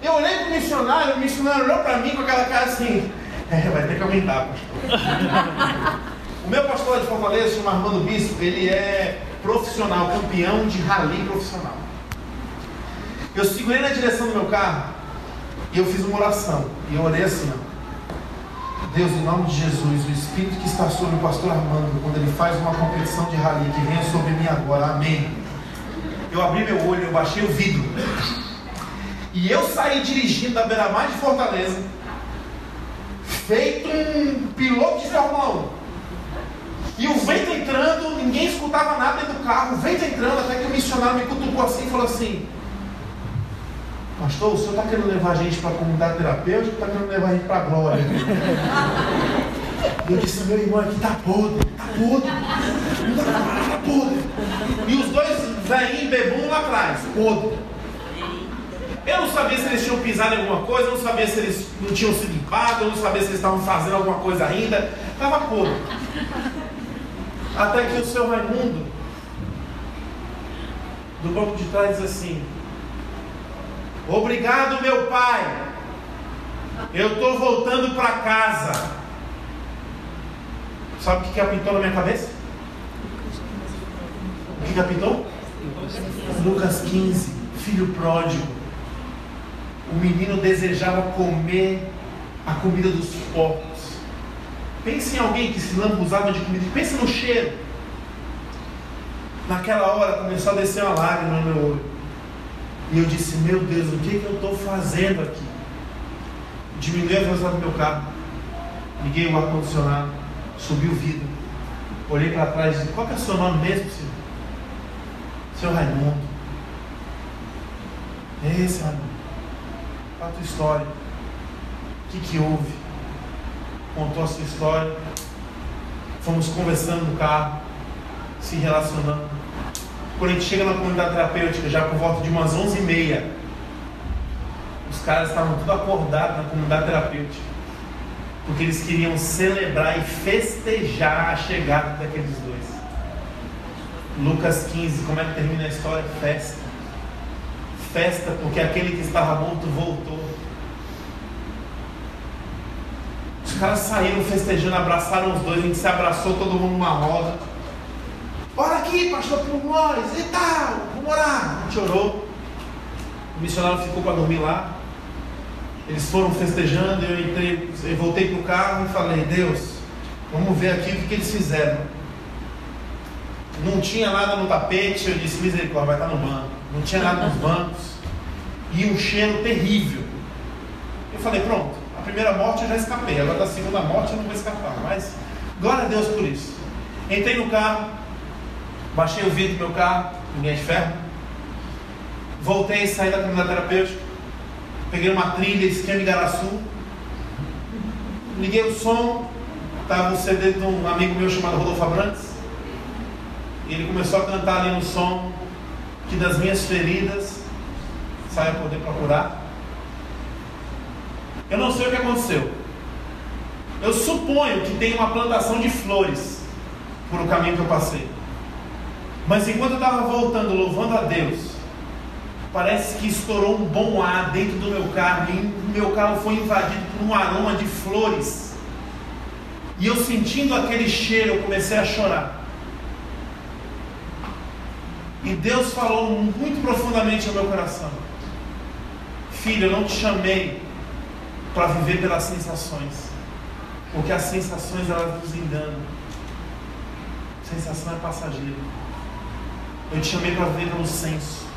Eu olhei para o missionário, o missionário olhou para mim com aquela cara assim, é, vai ter que aumentar, pastor. o meu pastor de Fortaleza, chama Armando Bispo, ele é profissional, campeão de rally profissional. Eu segurei na direção do meu carro e eu fiz uma oração. E eu orei assim, ó. Deus, em nome de Jesus, o Espírito que está sobre o pastor Armando, quando ele faz uma competição de rally, que venha sobre mim agora, amém. Eu abri meu olho, eu baixei o vidro. E eu saí dirigindo da beira-mar de Fortaleza, feito um piloto de Fórmula 1. E o vento entrando, ninguém escutava nada dentro do carro, o vento entrando, até que o missionário me cutucou assim e falou assim: Pastor, o senhor está querendo levar a gente para a comunidade terapêutica ou está querendo levar a gente para a glória? Eu disse, meu irmão, aqui está podre, está podre, está podre. E os dois velhinhos bebum lá atrás, podre. Eu não sabia se eles tinham pisado em alguma coisa, eu não sabia se eles não tinham se limpado, eu não sabia se eles estavam fazendo alguma coisa ainda. Estava podre. Até que o seu Raimundo, do banco de trás, diz assim: Obrigado, meu pai. Eu estou voltando para casa. Sabe o que, apitou na minha cabeça? O que, apitou? Lucas 15, filho pródigo. O menino desejava comer a comida dos porcos. Pense em alguém que se lambuzava de comida. Pense no cheiro. Naquela hora começou a descer uma lágrima no meu olho. E eu disse, meu Deus, o que, que eu estou fazendo aqui? Diminui a velocidade do meu carro. Liguei o ar-condicionado. Subi o vidro. Olhei para trás e disse, qual é o seu nome mesmo, senhor? Seu Raimundo. É esse, Raimundo. Qual a tua história? O que, que houve? Contou a sua história. Fomos conversando no carro, se relacionando. Quando a gente chega na comunidade terapêutica, já por volta de umas 11h30, os caras estavam tudo acordados na comunidade terapêutica. Porque eles queriam celebrar e festejar a chegada daqueles dois. Lucas 15, como é que termina a história? Festa. Festa porque aquele que estava morto voltou. Os caras saíram festejando, abraçaram os dois, a gente se abraçou todo mundo numa roda. Bora aqui, pastor, por nós e tal, vamos orar. A. O missionário ficou para dormir lá. Eles foram festejando, eu entrei, eu voltei para o carro e falei, Deus, vamos ver aqui o que, que eles fizeram. Não tinha nada no tapete, eu disse, misericórdia, vai estar no banco. Não tinha nada nos bancos. E um cheiro terrível. Eu falei, pronto, a primeira morte eu já escapei, agora da segunda morte eu não vou escapar. Mas glória a Deus por isso. Entrei no carro, Baixei o vidro do meu carro, ninguém de ferro. Voltei, saí da comunidade terapêutica. Peguei uma trilha, esquema Igaraçu. Liguei o som. Estava o CD de um amigo meu chamado Rodolfo Abrantes. E ele começou a cantar ali no som que das minhas feridas saia poder procurar. Eu não sei o que aconteceu. Eu suponho que tem uma plantação de flores por o caminho que eu passei. Mas enquanto eu estava voltando, louvando a Deus, parece que estourou um bom ar dentro do meu carro e o meu carro foi invadido por um aroma de flores. E eu sentindo aquele cheiro, eu comecei a chorar. E Deus falou muito profundamente ao meu coração: Filho, eu não te chamei para viver pelas sensações, porque as sensações elas nos enganam. Sensação é passageira. Eu te chamei para viver pelo senso.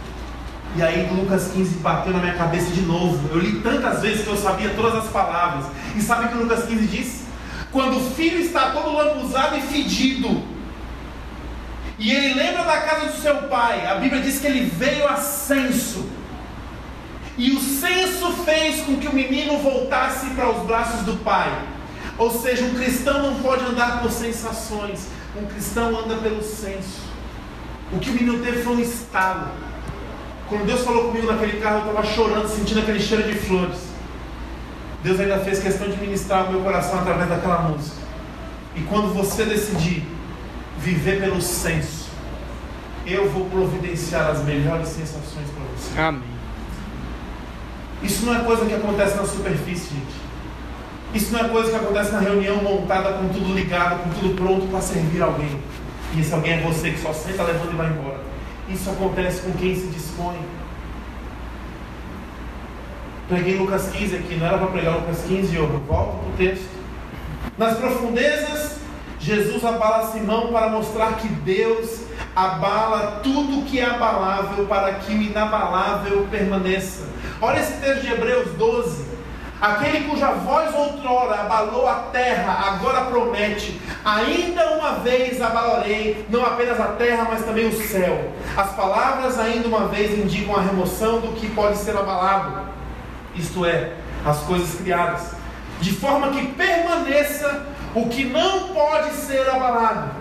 E aí Lucas 15 bateu na minha cabeça de novo. Eu li tantas vezes que eu sabia todas as palavras. E sabe o que Lucas 15 diz? Quando o filho está todo lambuzado e fedido, e ele lembra da casa do seu pai, a Bíblia diz que ele veio a senso. E o senso fez com que o menino voltasse para os braços do pai. Ou seja, um cristão não pode andar por sensações, um cristão anda pelo senso. O que o menino teve foi um estalo. Quando Deus falou comigo naquele carro, eu estava chorando, sentindo aquele cheiro de flores. Deus ainda fez questão de ministrar o meu coração através daquela música. E quando você decidir viver pelo senso, eu vou providenciar as melhores sensações para você. Amém. Isso não é coisa que acontece na superfície, gente. Isso não é coisa que acontece na reunião montada com tudo ligado, com tudo pronto para servir alguém. E esse alguém é você que só senta, levanta e vai embora. Isso acontece com quem se dispõe. Preguei Lucas 15 aqui, não era para pregar Lucas 15, eu volto para o texto. Nas profundezas, Jesus abala Simão para mostrar que Deus abala tudo que é abalável para que o inabalável permaneça. Olha esse texto de Hebreus 12. Aquele cuja voz outrora abalou a terra, agora promete: ainda uma vez abalarei, não apenas a terra, mas também o céu. As palavras, ainda uma vez, indicam a remoção do que pode ser abalado, isto é, as coisas criadas, de forma que permaneça o que não pode ser abalado.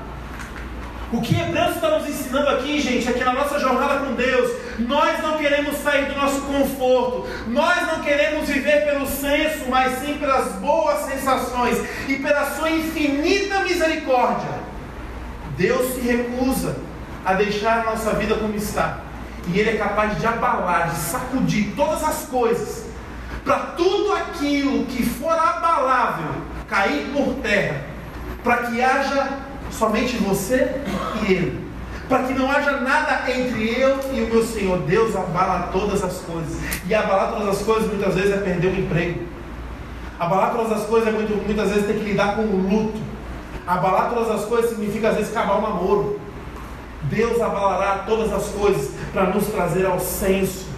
O que Hebreus está nos ensinando aqui, gente, é que na nossa jornada com Deus, nós não queremos sair do nosso conforto, nós não queremos viver pelo senso, mas sim pelas boas sensações e pela sua infinita misericórdia. Deus se recusa a deixar a nossa vida como está, e Ele é capaz de abalar, de sacudir todas as coisas, para tudo aquilo que for abalável cair por terra, para que haja somente você e Ele. Para que não haja nada entre eu e o meu Senhor. Deus abala todas as coisas. E abalar todas as coisas muitas vezes é perder o emprego. Abalar todas as coisas é muito, muitas vezes ter que lidar com o luto. Abalar todas as coisas significa às vezes acabar o namoro. Deus abalará todas as coisas para nos trazer ao senso.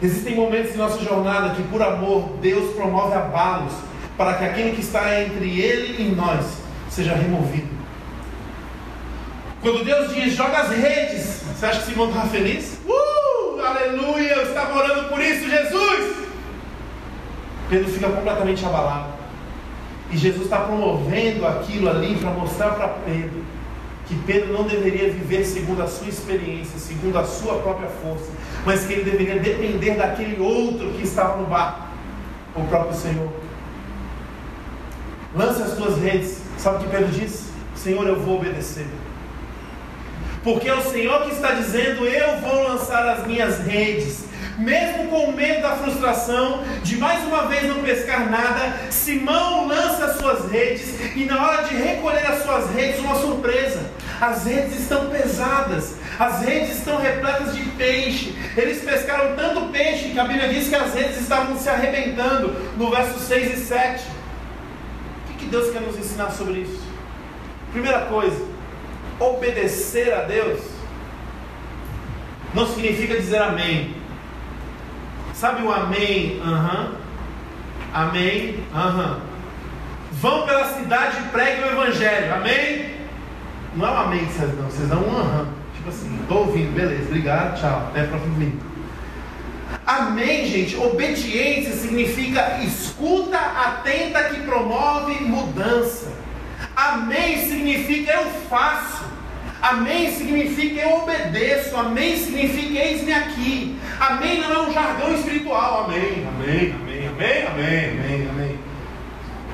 Existem momentos em nossa jornada que, por amor, Deus promove abalos para que aquilo que está entre Ele e nós seja removido. Quando Deus diz, joga as redes, você acha que Simão estava feliz? Uh, aleluia, eu estava orando por isso, Jesus! Pedro fica completamente abalado. E Jesus está promovendo aquilo ali para mostrar para Pedro que Pedro não deveria viver segundo a sua experiência, segundo a sua própria força, mas que ele deveria depender daquele outro que estava no barco, o próprio Senhor. Lance as tuas redes Sabe o que Pedro diz? Senhor, eu vou obedecer. Porque é o Senhor que está dizendo: Eu vou lançar as minhas redes. Mesmo com medo da frustração, de mais uma vez não pescar nada, Simão lança as suas redes e na hora de recolher as suas redes, uma surpresa. As redes estão pesadas, as redes estão repletas de peixe. Eles pescaram tanto peixe que a Bíblia diz que as redes estavam se arrebentando, no verso 6 e 7 que Deus quer nos ensinar sobre isso? Primeira coisa, obedecer a Deus não significa dizer amém. Sabe o amém? Aham. Uhum. Amém? Aham. Uhum. Vão pela cidade e preguem o evangelho. Amém? Não é um amém que vocês dão, vocês dão um aham. Uhum. Tipo assim, estou ouvindo, beleza, obrigado, tchau, até próximo vídeo. Amém, gente. Obediência significa escuta atenta que promove mudança. Amém significa eu faço. Amém significa eu obedeço. Amém significa eis-me aqui. Amém não é um jargão espiritual. Amém, amém, amém, amém, amém, amém, amém.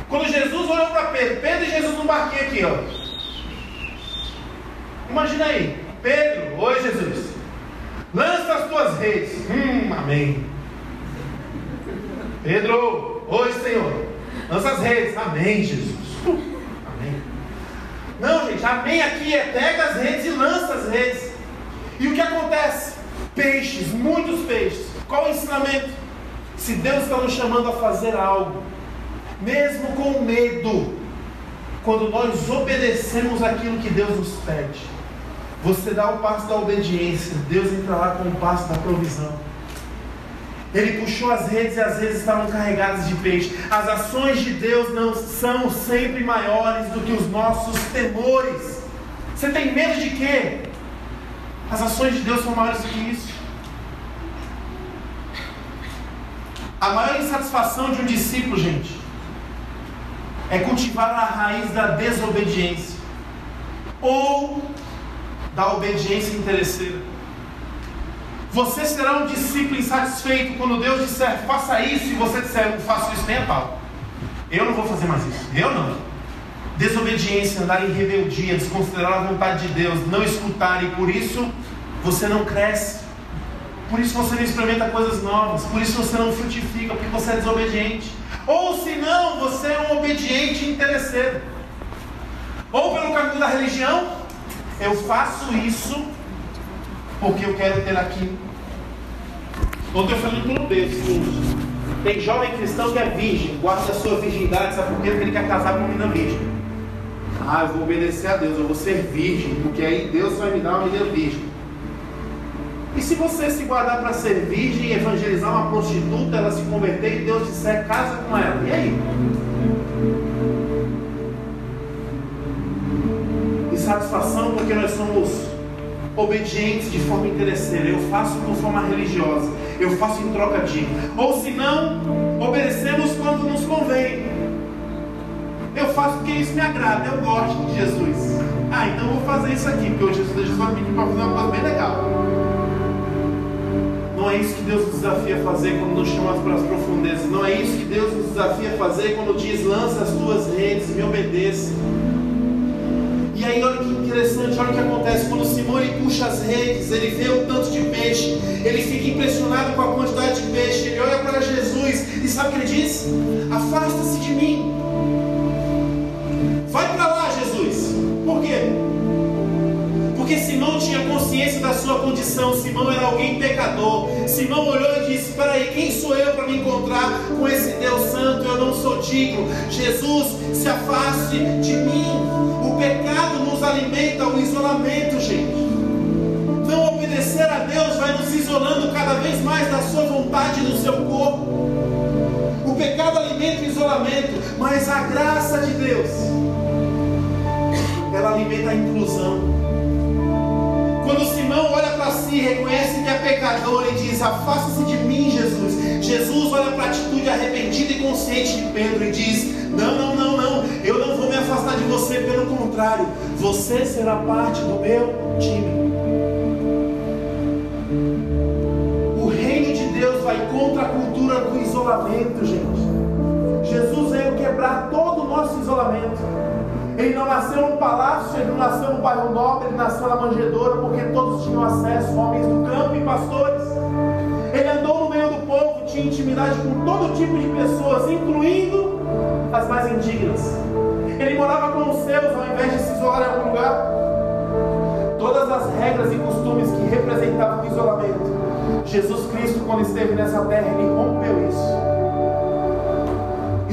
Quando Jesus olhou para Pedro, Pedro e Jesus no barquinho aqui, ó. Imagina aí, Pedro, oi Jesus. Lança as tuas redes. Hum, amém. Pedro, oi Senhor. Lança as redes. Amém, Jesus. Amém. Não, gente, amém aqui é pega as redes e lança as redes. E o que acontece? Peixes, muitos peixes. Qual o ensinamento? Se Deus está nos chamando a fazer algo, mesmo com medo, quando nós obedecemos aquilo que Deus nos pede, você dá o passo da obediência, Deus entra lá com o passo da provisão. Ele puxou as redes e as redes estavam carregadas de peixe. As ações de Deus não são sempre maiores do que os nossos temores. Você tem medo de quê? As ações de Deus são maiores do que isso. A maior insatisfação de um discípulo, gente, é cultivar a raiz da desobediência. Ou da obediência interesseira. Você será um discípulo insatisfeito quando Deus disser faça isso e você disser não faço isso nem a pau. Eu não vou fazer mais isso. Eu não. Desobediência, andar em rebeldia, desconsiderar a vontade de Deus, não escutar e por isso você não cresce. Por isso você não experimenta coisas novas. Por isso você não frutifica, porque você é desobediente. Ou se não, você é um obediente interesseiro. Ou pelo caminho da religião, eu faço isso porque eu quero ter aqui. Ontem eu falei para o seguinte: tem jovem cristão que é virgem, guarda a sua virgindade, sabe por quê? Porque ele quer casar com uma menina virgem. Ah, eu vou obedecer a Deus, eu vou ser virgem, porque aí Deus vai me dar uma menina virgem. E se você se guardar para ser virgem e evangelizar uma prostituta, ela se converter e Deus disser casa com ela, e aí? Insatisfação porque nós somos obedientes de forma interesseira. Eu faço com forma religiosa. Eu faço em troca de. Ou se não, obedecemos quando nos convém. Eu faço porque isso me agrada. Eu gosto de Jesus. Ah, então vou fazer isso aqui, porque hoje Jesus vai pedir para fazer uma coisa bem legal. Não é isso que Deus nos desafia a fazer quando nos chama para as profundezas. Não é isso que Deus nos desafia a fazer quando diz: lança as tuas redes, me obedeça. E aí, olha que interessante, olha o que acontece. Quando Simão ele puxa as redes, ele vê o tanto de peixe, ele fica impressionado com a quantidade de peixe. Ele olha para Jesus e sabe o que ele diz? Afasta-se de mim. Vai para lá, Jesus. Por quê? Porque Simão tinha consciência da sua condição. Simão era alguém pecador. Simão olhou e disse: Espera aí, quem sou eu para me encontrar com esse Deus Santo? Eu não sou digno. Jesus, se afaste de mim. O pecado nos alimenta o isolamento, gente. Não obedecer a Deus vai nos isolando cada vez mais da sua vontade e do seu corpo. O pecado alimenta o isolamento, mas a graça de Deus, ela alimenta a inclusão. Quando Simão olha para si, reconhece que é pecador e diz: Afasta-se de mim, Jesus. Jesus olha para a atitude arrependida e consciente de Pedro e diz: Não, não, não, não, eu não vou me afastar de você, pelo contrário, você será parte do meu time. O reino de Deus vai contra a cultura do isolamento, gente. Jesus veio quebrar todo o nosso isolamento. Ele não nasceu num palácio, ele não nasceu num bairro nobre, ele nasceu na manjedoura, porque todos tinham acesso, homens do campo e pastores. Ele andou no meio do povo, tinha intimidade com todo tipo de pessoas, incluindo as mais indignas. Ele morava com os seus, ao invés de se isolar em algum lugar. Todas as regras e costumes que representavam o isolamento, Jesus Cristo, quando esteve nessa terra, ele rompeu isso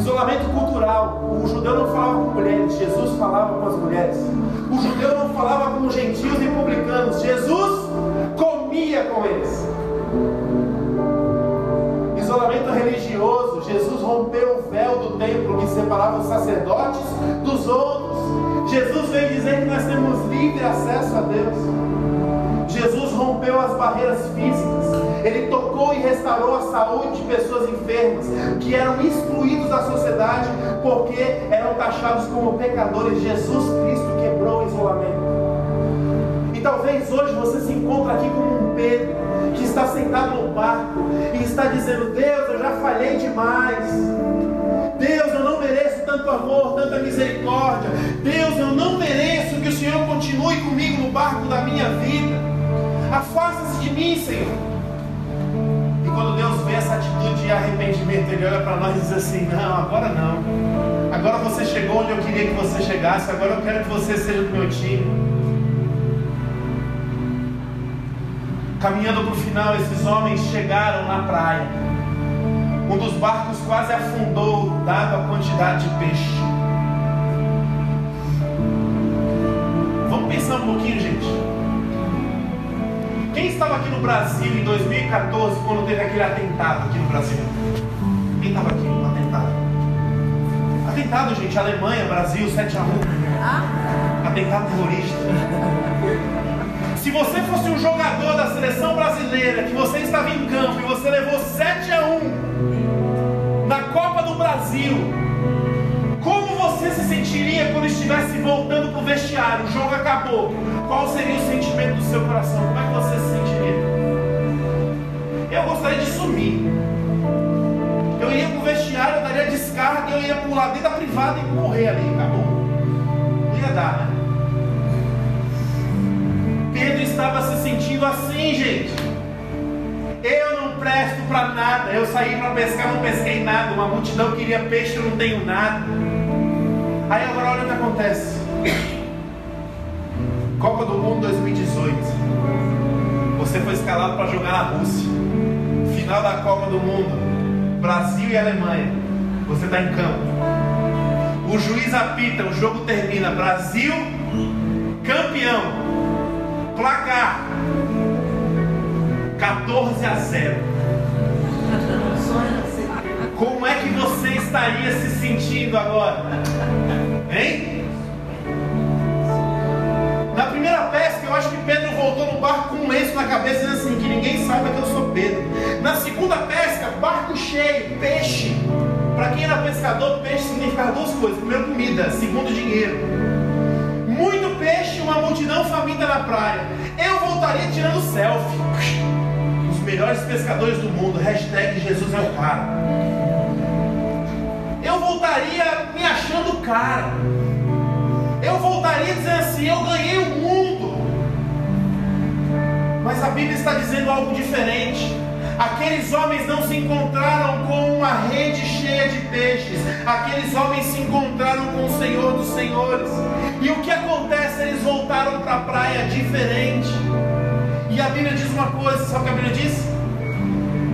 isolamento cultural. O judeu não falava com mulheres, Jesus falava com as mulheres. O judeu não falava com gentios e publicanos, Jesus comia com eles. Isolamento religioso, Jesus rompeu o véu do templo que separava os sacerdotes dos outros. Jesus veio dizer que nós temos livre acesso a Deus. Jesus rompeu as barreiras físicas. Ele tocou e restaurou a saúde de pessoas enfermas que eram excluídos da sociedade porque eram taxados como pecadores. Jesus Cristo quebrou o isolamento. E talvez hoje você se encontre aqui como um Pedro que está sentado no barco e está dizendo: Deus, eu já falhei demais. Deus, eu não mereço tanto amor, tanta misericórdia. Deus, eu não mereço que o Senhor continue comigo no barco da minha vida. Afasta-se de mim, Senhor. Quando Deus vê essa atitude de arrependimento, Ele olha para nós e diz assim: Não, agora não. Agora você chegou onde eu queria que você chegasse. Agora eu quero que você seja do meu time. Caminhando para o final, esses homens chegaram na praia. Um dos barcos quase afundou, dado a quantidade de peixe. Vamos pensar um pouquinho, gente. Quem estava aqui no Brasil em 2014 quando teve aquele atentado aqui no Brasil? Quem estava aqui no atentado? Atentado, gente, Alemanha, Brasil, 7 a 1. Ah? Atentado terrorista. Se você fosse um jogador da seleção brasileira, que você estava em campo e você levou 7 a 1 na Copa do Brasil, você se sentiria quando estivesse voltando para o vestiário? O jogo acabou. Qual seria o sentimento do seu coração? Como é que você se sentiria? Eu gostaria de sumir. Eu ia para o vestiário, eu daria descarga, eu ia pular dentro da privada e morrer ali. Acabou. Não ia dar, né? Pedro estava se sentindo assim, gente. Eu não presto para nada. Eu saí para pescar, não pesquei nada. Uma multidão queria peixe, eu não tenho nada. Aí agora olha o que acontece. Copa do Mundo 2018. Você foi escalado para jogar na Rússia. Final da Copa do Mundo. Brasil e Alemanha. Você está em campo. O juiz apita, o jogo termina. Brasil campeão. Placar 14 a 0. Como é que você estaria se sentindo agora? Hein? Na primeira pesca, eu acho que Pedro voltou no barco com um lenço na cabeça, dizendo assim: que ninguém saiba que eu sou Pedro. Na segunda pesca, barco cheio, peixe. Para quem era pescador, peixe significava duas coisas: primeiro, comida, segundo, dinheiro muito peixe, uma multidão faminta na praia. Eu voltaria tirando selfie. Melhores pescadores do mundo. Hashtag Jesus é o cara. Eu voltaria me achando cara. Eu voltaria dizendo assim: eu ganhei o mundo. Mas a Bíblia está dizendo algo diferente. Aqueles homens não se encontraram com uma rede cheia de peixes. Aqueles homens se encontraram com o Senhor dos Senhores. E o que acontece? Eles voltaram para a praia diferente. E a Bíblia diz uma coisa: sabe o que a Bíblia diz?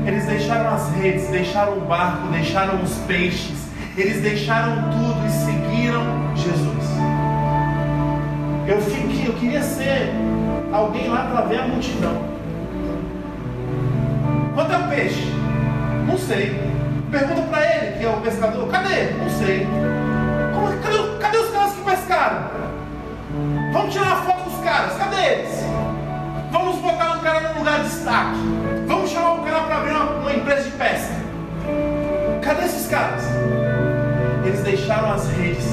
Eles deixaram as redes, deixaram o barco, deixaram os peixes. Eles deixaram tudo e seguiram Jesus. Eu, fiquei, eu queria ser alguém lá para ver a multidão. Quanto é o peixe? Não sei. Pergunta para ele, que é o pescador. Cadê? Não sei. Como, cadê, cadê os caras que pescaram? Vamos tirar uma foto dos caras. Cadê eles? Vamos botar um cara num lugar de destaque. Vamos chamar um cara para abrir uma, uma empresa de pesca. Cadê esses caras? Eles deixaram as redes.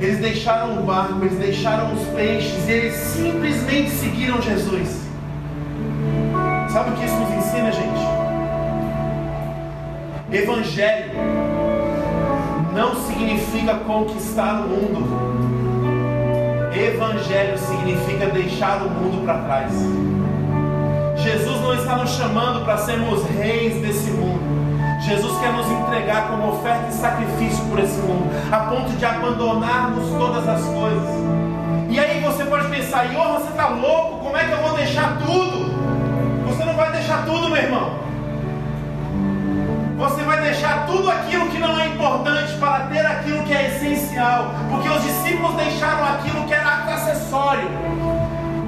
Eles deixaram o barco, eles deixaram os peixes, e eles simplesmente seguiram Jesus. Sabe o que isso nos ensina, gente? Evangelho não significa conquistar o mundo. Evangelho significa deixar o mundo para trás. Jesus não está nos chamando para sermos reis desse mundo. Jesus quer nos entregar como oferta e sacrifício por esse mundo, a ponto de abandonarmos todas as coisas. E aí você pode pensar, Ior, você está louco? Como é que eu vou deixar tudo? vai deixar tudo, meu irmão. Você vai deixar tudo aquilo que não é importante para ter aquilo que é essencial. Porque os discípulos deixaram aquilo que era acessório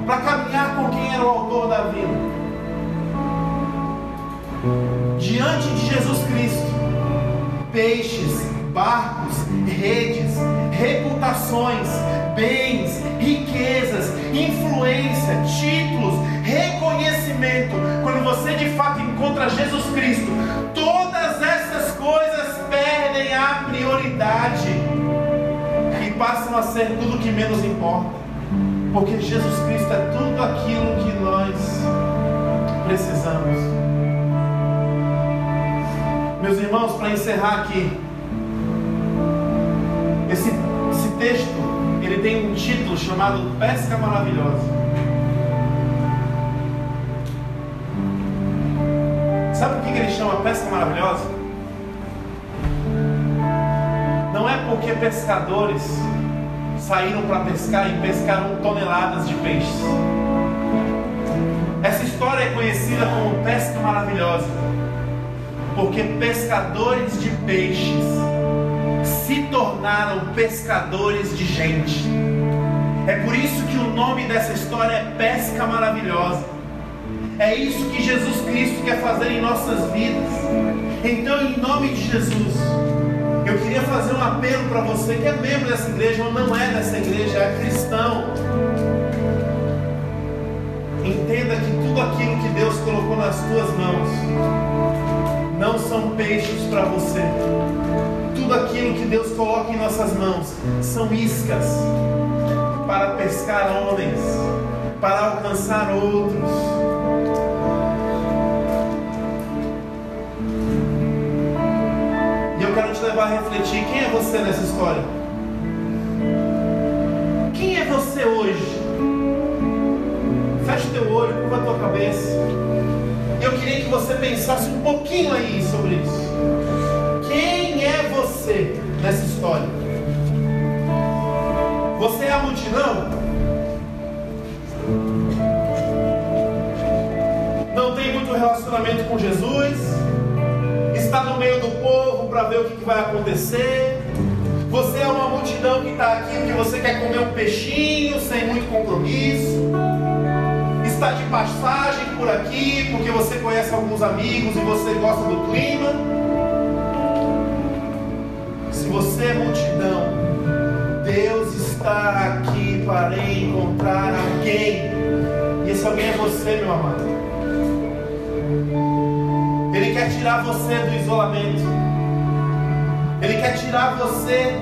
para caminhar com quem era o autor da vida. Diante de Jesus Cristo, peixes, barcos, redes, reputações, bens, riquezas, influência, títulos, reconhecimento. Quando você de fato encontra Jesus Cristo, prioridade e passam a ser tudo que menos importa. Porque Jesus Cristo é tudo aquilo que nós precisamos. Meus irmãos, para encerrar aqui, esse, esse texto ele tem um título chamado Pesca Maravilhosa. Sabe por que ele chama Pesca Maravilhosa? Porque pescadores saíram para pescar e pescaram toneladas de peixes. Essa história é conhecida como pesca maravilhosa, porque pescadores de peixes se tornaram pescadores de gente. É por isso que o nome dessa história é Pesca Maravilhosa. É isso que Jesus Cristo quer fazer em nossas vidas. Então, em nome de Jesus, queria fazer um apelo para você que é membro dessa igreja ou não é dessa igreja, é cristão. Entenda que tudo aquilo que Deus colocou nas tuas mãos não são peixes para você tudo aquilo que Deus coloca em nossas mãos são iscas para pescar homens, para alcançar outros. Levar a refletir: quem é você nessa história? Quem é você hoje? Feche teu olho, curva tua cabeça. Eu queria que você pensasse um pouquinho aí sobre isso. Quem é você nessa história? Você é a multidão? Não tem muito relacionamento com Jesus? Está no meio do povo para ver o que vai acontecer? Você é uma multidão que está aqui porque você quer comer um peixinho sem muito compromisso? está de passagem por aqui porque você conhece alguns amigos e você gosta do clima. Se você é multidão, Deus está aqui para encontrar alguém. E esse alguém é você, meu amado. Ele quer tirar você do isolamento. Ele quer tirar você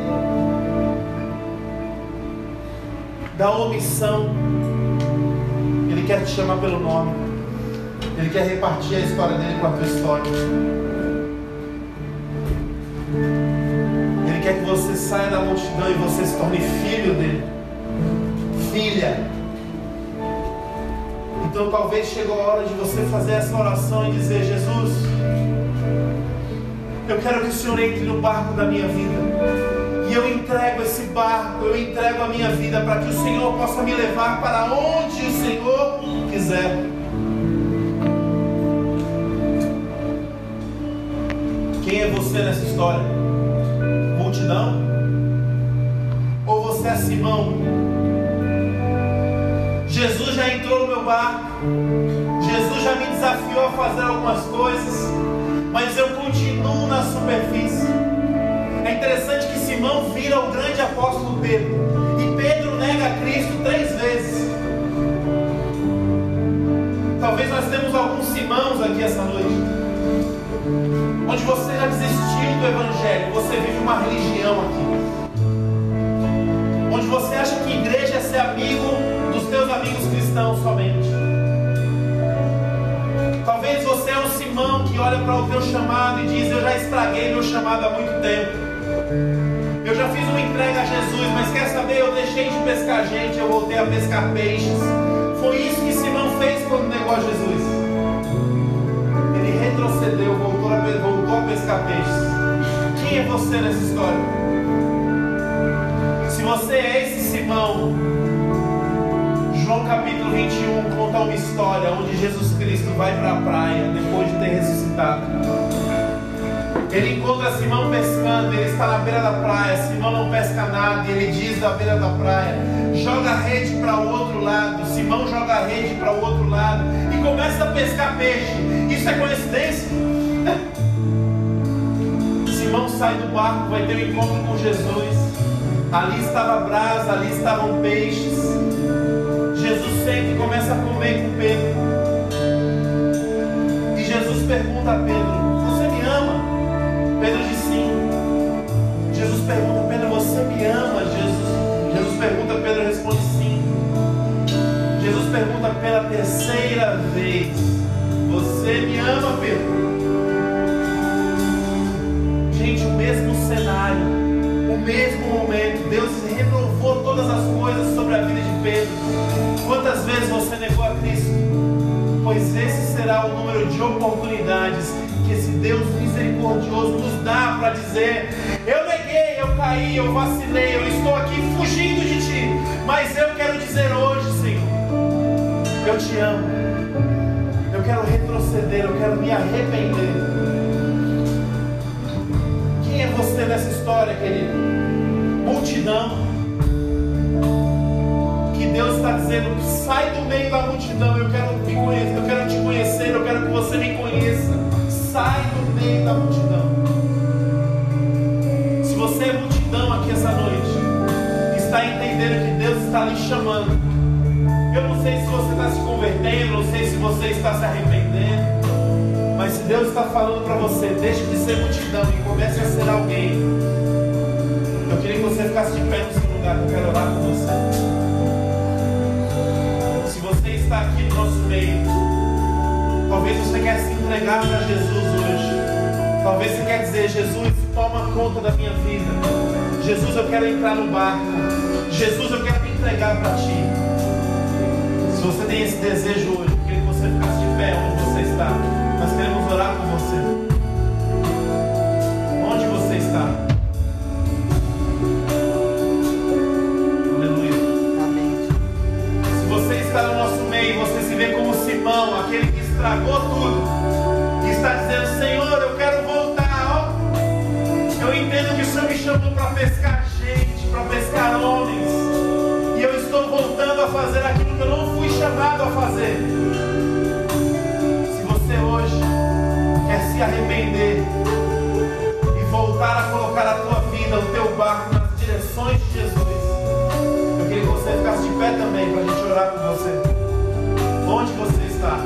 da omissão quer te chamar pelo nome. Ele quer repartir a história dele com a tua história. Ele quer que você saia da multidão e você se torne filho dele. Filha. Então talvez chegou a hora de você fazer essa oração e dizer: Jesus, eu quero que o Senhor entre no barco da minha vida. E eu entrego esse barco, eu entrego a minha vida para que o Senhor possa me levar para onde o Senhor quiser. Quem é você nessa história? Multidão? Ou você é Simão? Jesus já entrou no meu barco. Jesus já me desafiou a fazer algumas coisas. Mas eu continuo na superfície. É interessante que Simão vira o grande apóstolo Pedro. E Pedro nega Cristo três vezes. Talvez nós temos alguns Simãos aqui essa noite. Onde você já desistiu do Evangelho, você vive uma religião aqui. Onde você acha que igreja é ser amigo dos teus amigos cristãos somente. Olha para o teu chamado e diz: Eu já estraguei meu chamado há muito tempo. Eu já fiz uma entrega a Jesus, mas quer saber? Eu deixei de pescar gente, eu voltei a pescar peixes. Foi isso que Simão fez quando negou a Jesus. Ele retrocedeu, voltou a, voltou a pescar peixes. Quem é você nessa história? Se você é esse Simão, João capítulo 21 conta uma história onde Jesus Cristo vai para a praia depois de ter ressuscitado. Ele encontra Simão pescando, ele está na beira da praia. Simão não pesca nada, e ele diz da beira da praia: joga a rede para o outro lado. Simão joga a rede para o outro lado e começa a pescar peixe. Isso é coincidência? Simão sai do barco, vai ter um encontro com Jesus. Ali estava brasa, ali estavam peixes. Senta e começa a comer com Pedro. E Jesus pergunta a Pedro: Pedro diz sim. Jesus pergunta, Pedro, você me ama? Jesus, Jesus pergunta, Pedro responde sim. Jesus pergunta pela terceira vez: Você me ama, Pedro? Gente, o mesmo cenário, o mesmo momento, Deus renovou todas as coisas sobre a vida de Pedro. Quantas vezes você negou a Cristo? Pois esse será o número de oportunidades que esse Deus misericordioso nos dá para dizer: Eu neguei, eu caí, eu vacilei, eu estou aqui fugindo de ti, mas eu quero dizer hoje, Senhor, eu te amo, eu quero retroceder, eu quero me arrepender. Quem é você nessa história, querido? Multidão. Deus está dizendo: sai do meio da multidão, eu quero te conhecer, eu quero te conhecer, eu quero que você me conheça sai do meio da multidão. Se você é multidão aqui essa noite, está entendendo que Deus está lhe chamando. Eu não sei se você está se convertendo, não sei se você está se arrependendo. Mas se Deus está falando para você, deixe de ser multidão e comece a ser alguém. Eu queria que você ficasse de pé no seu lugar, eu quero orar com você. Está aqui no nosso meio, talvez você quer se entregar para Jesus hoje. Talvez você quer dizer, Jesus, toma conta da minha vida. Jesus, eu quero entrar no barco. Jesus, eu quero me entregar para ti. Se você tem esse desejo hoje, eu queria que você ficasse estragou tudo, que está dizendo: Senhor, eu quero voltar. Ó, eu entendo que o Senhor me chamou para pescar gente, para pescar homens, e eu estou voltando a fazer aquilo que eu não fui chamado a fazer. Se você hoje quer se arrepender e voltar a colocar a tua vida, o teu barco nas direções de Jesus, você ficasse de pé também para a gente orar por você. Onde você está?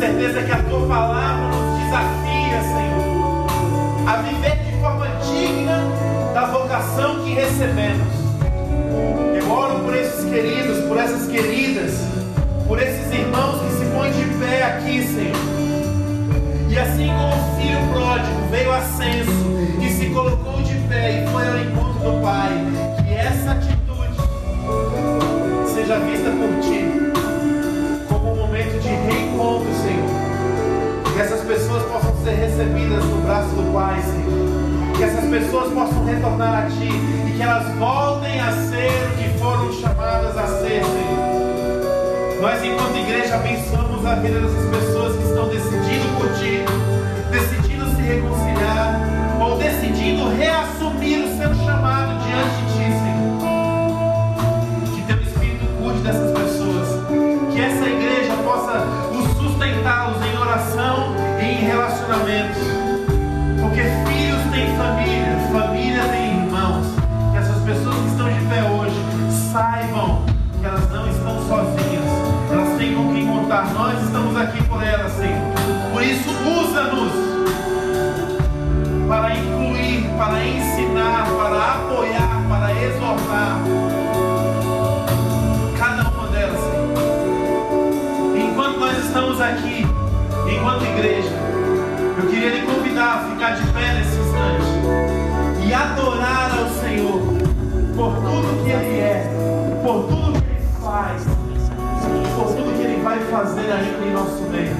Certeza que a tua palavra nos desafia, Senhor, a viver de forma digna da vocação que recebemos. Eu oro por esses queridos, por essas queridas, por esses irmãos que se põem de pé aqui, Senhor. E assim como o filho pródigo veio a senso e se colocou de pé e foi ao encontro do Pai, que essa atitude seja vista por pessoas possam ser recebidas no braço do Pai, Senhor. Que essas pessoas possam retornar a Ti e que elas voltem a ser o que foram chamadas a ser, Senhor. Nós, enquanto igreja, abençoamos a vida dessas pessoas que estão decidindo por Ti, decidindo se reconciliar, ou decidindo reassumir o seu chamado diante de Ti, Senhor. abençoar cada uma delas, Senhor. Enquanto nós estamos aqui, enquanto igreja, eu queria lhe convidar a ficar de pé nesse instante e adorar ao Senhor por tudo que Ele é, por tudo que Ele faz, por tudo que Ele vai fazer ainda em nosso meio.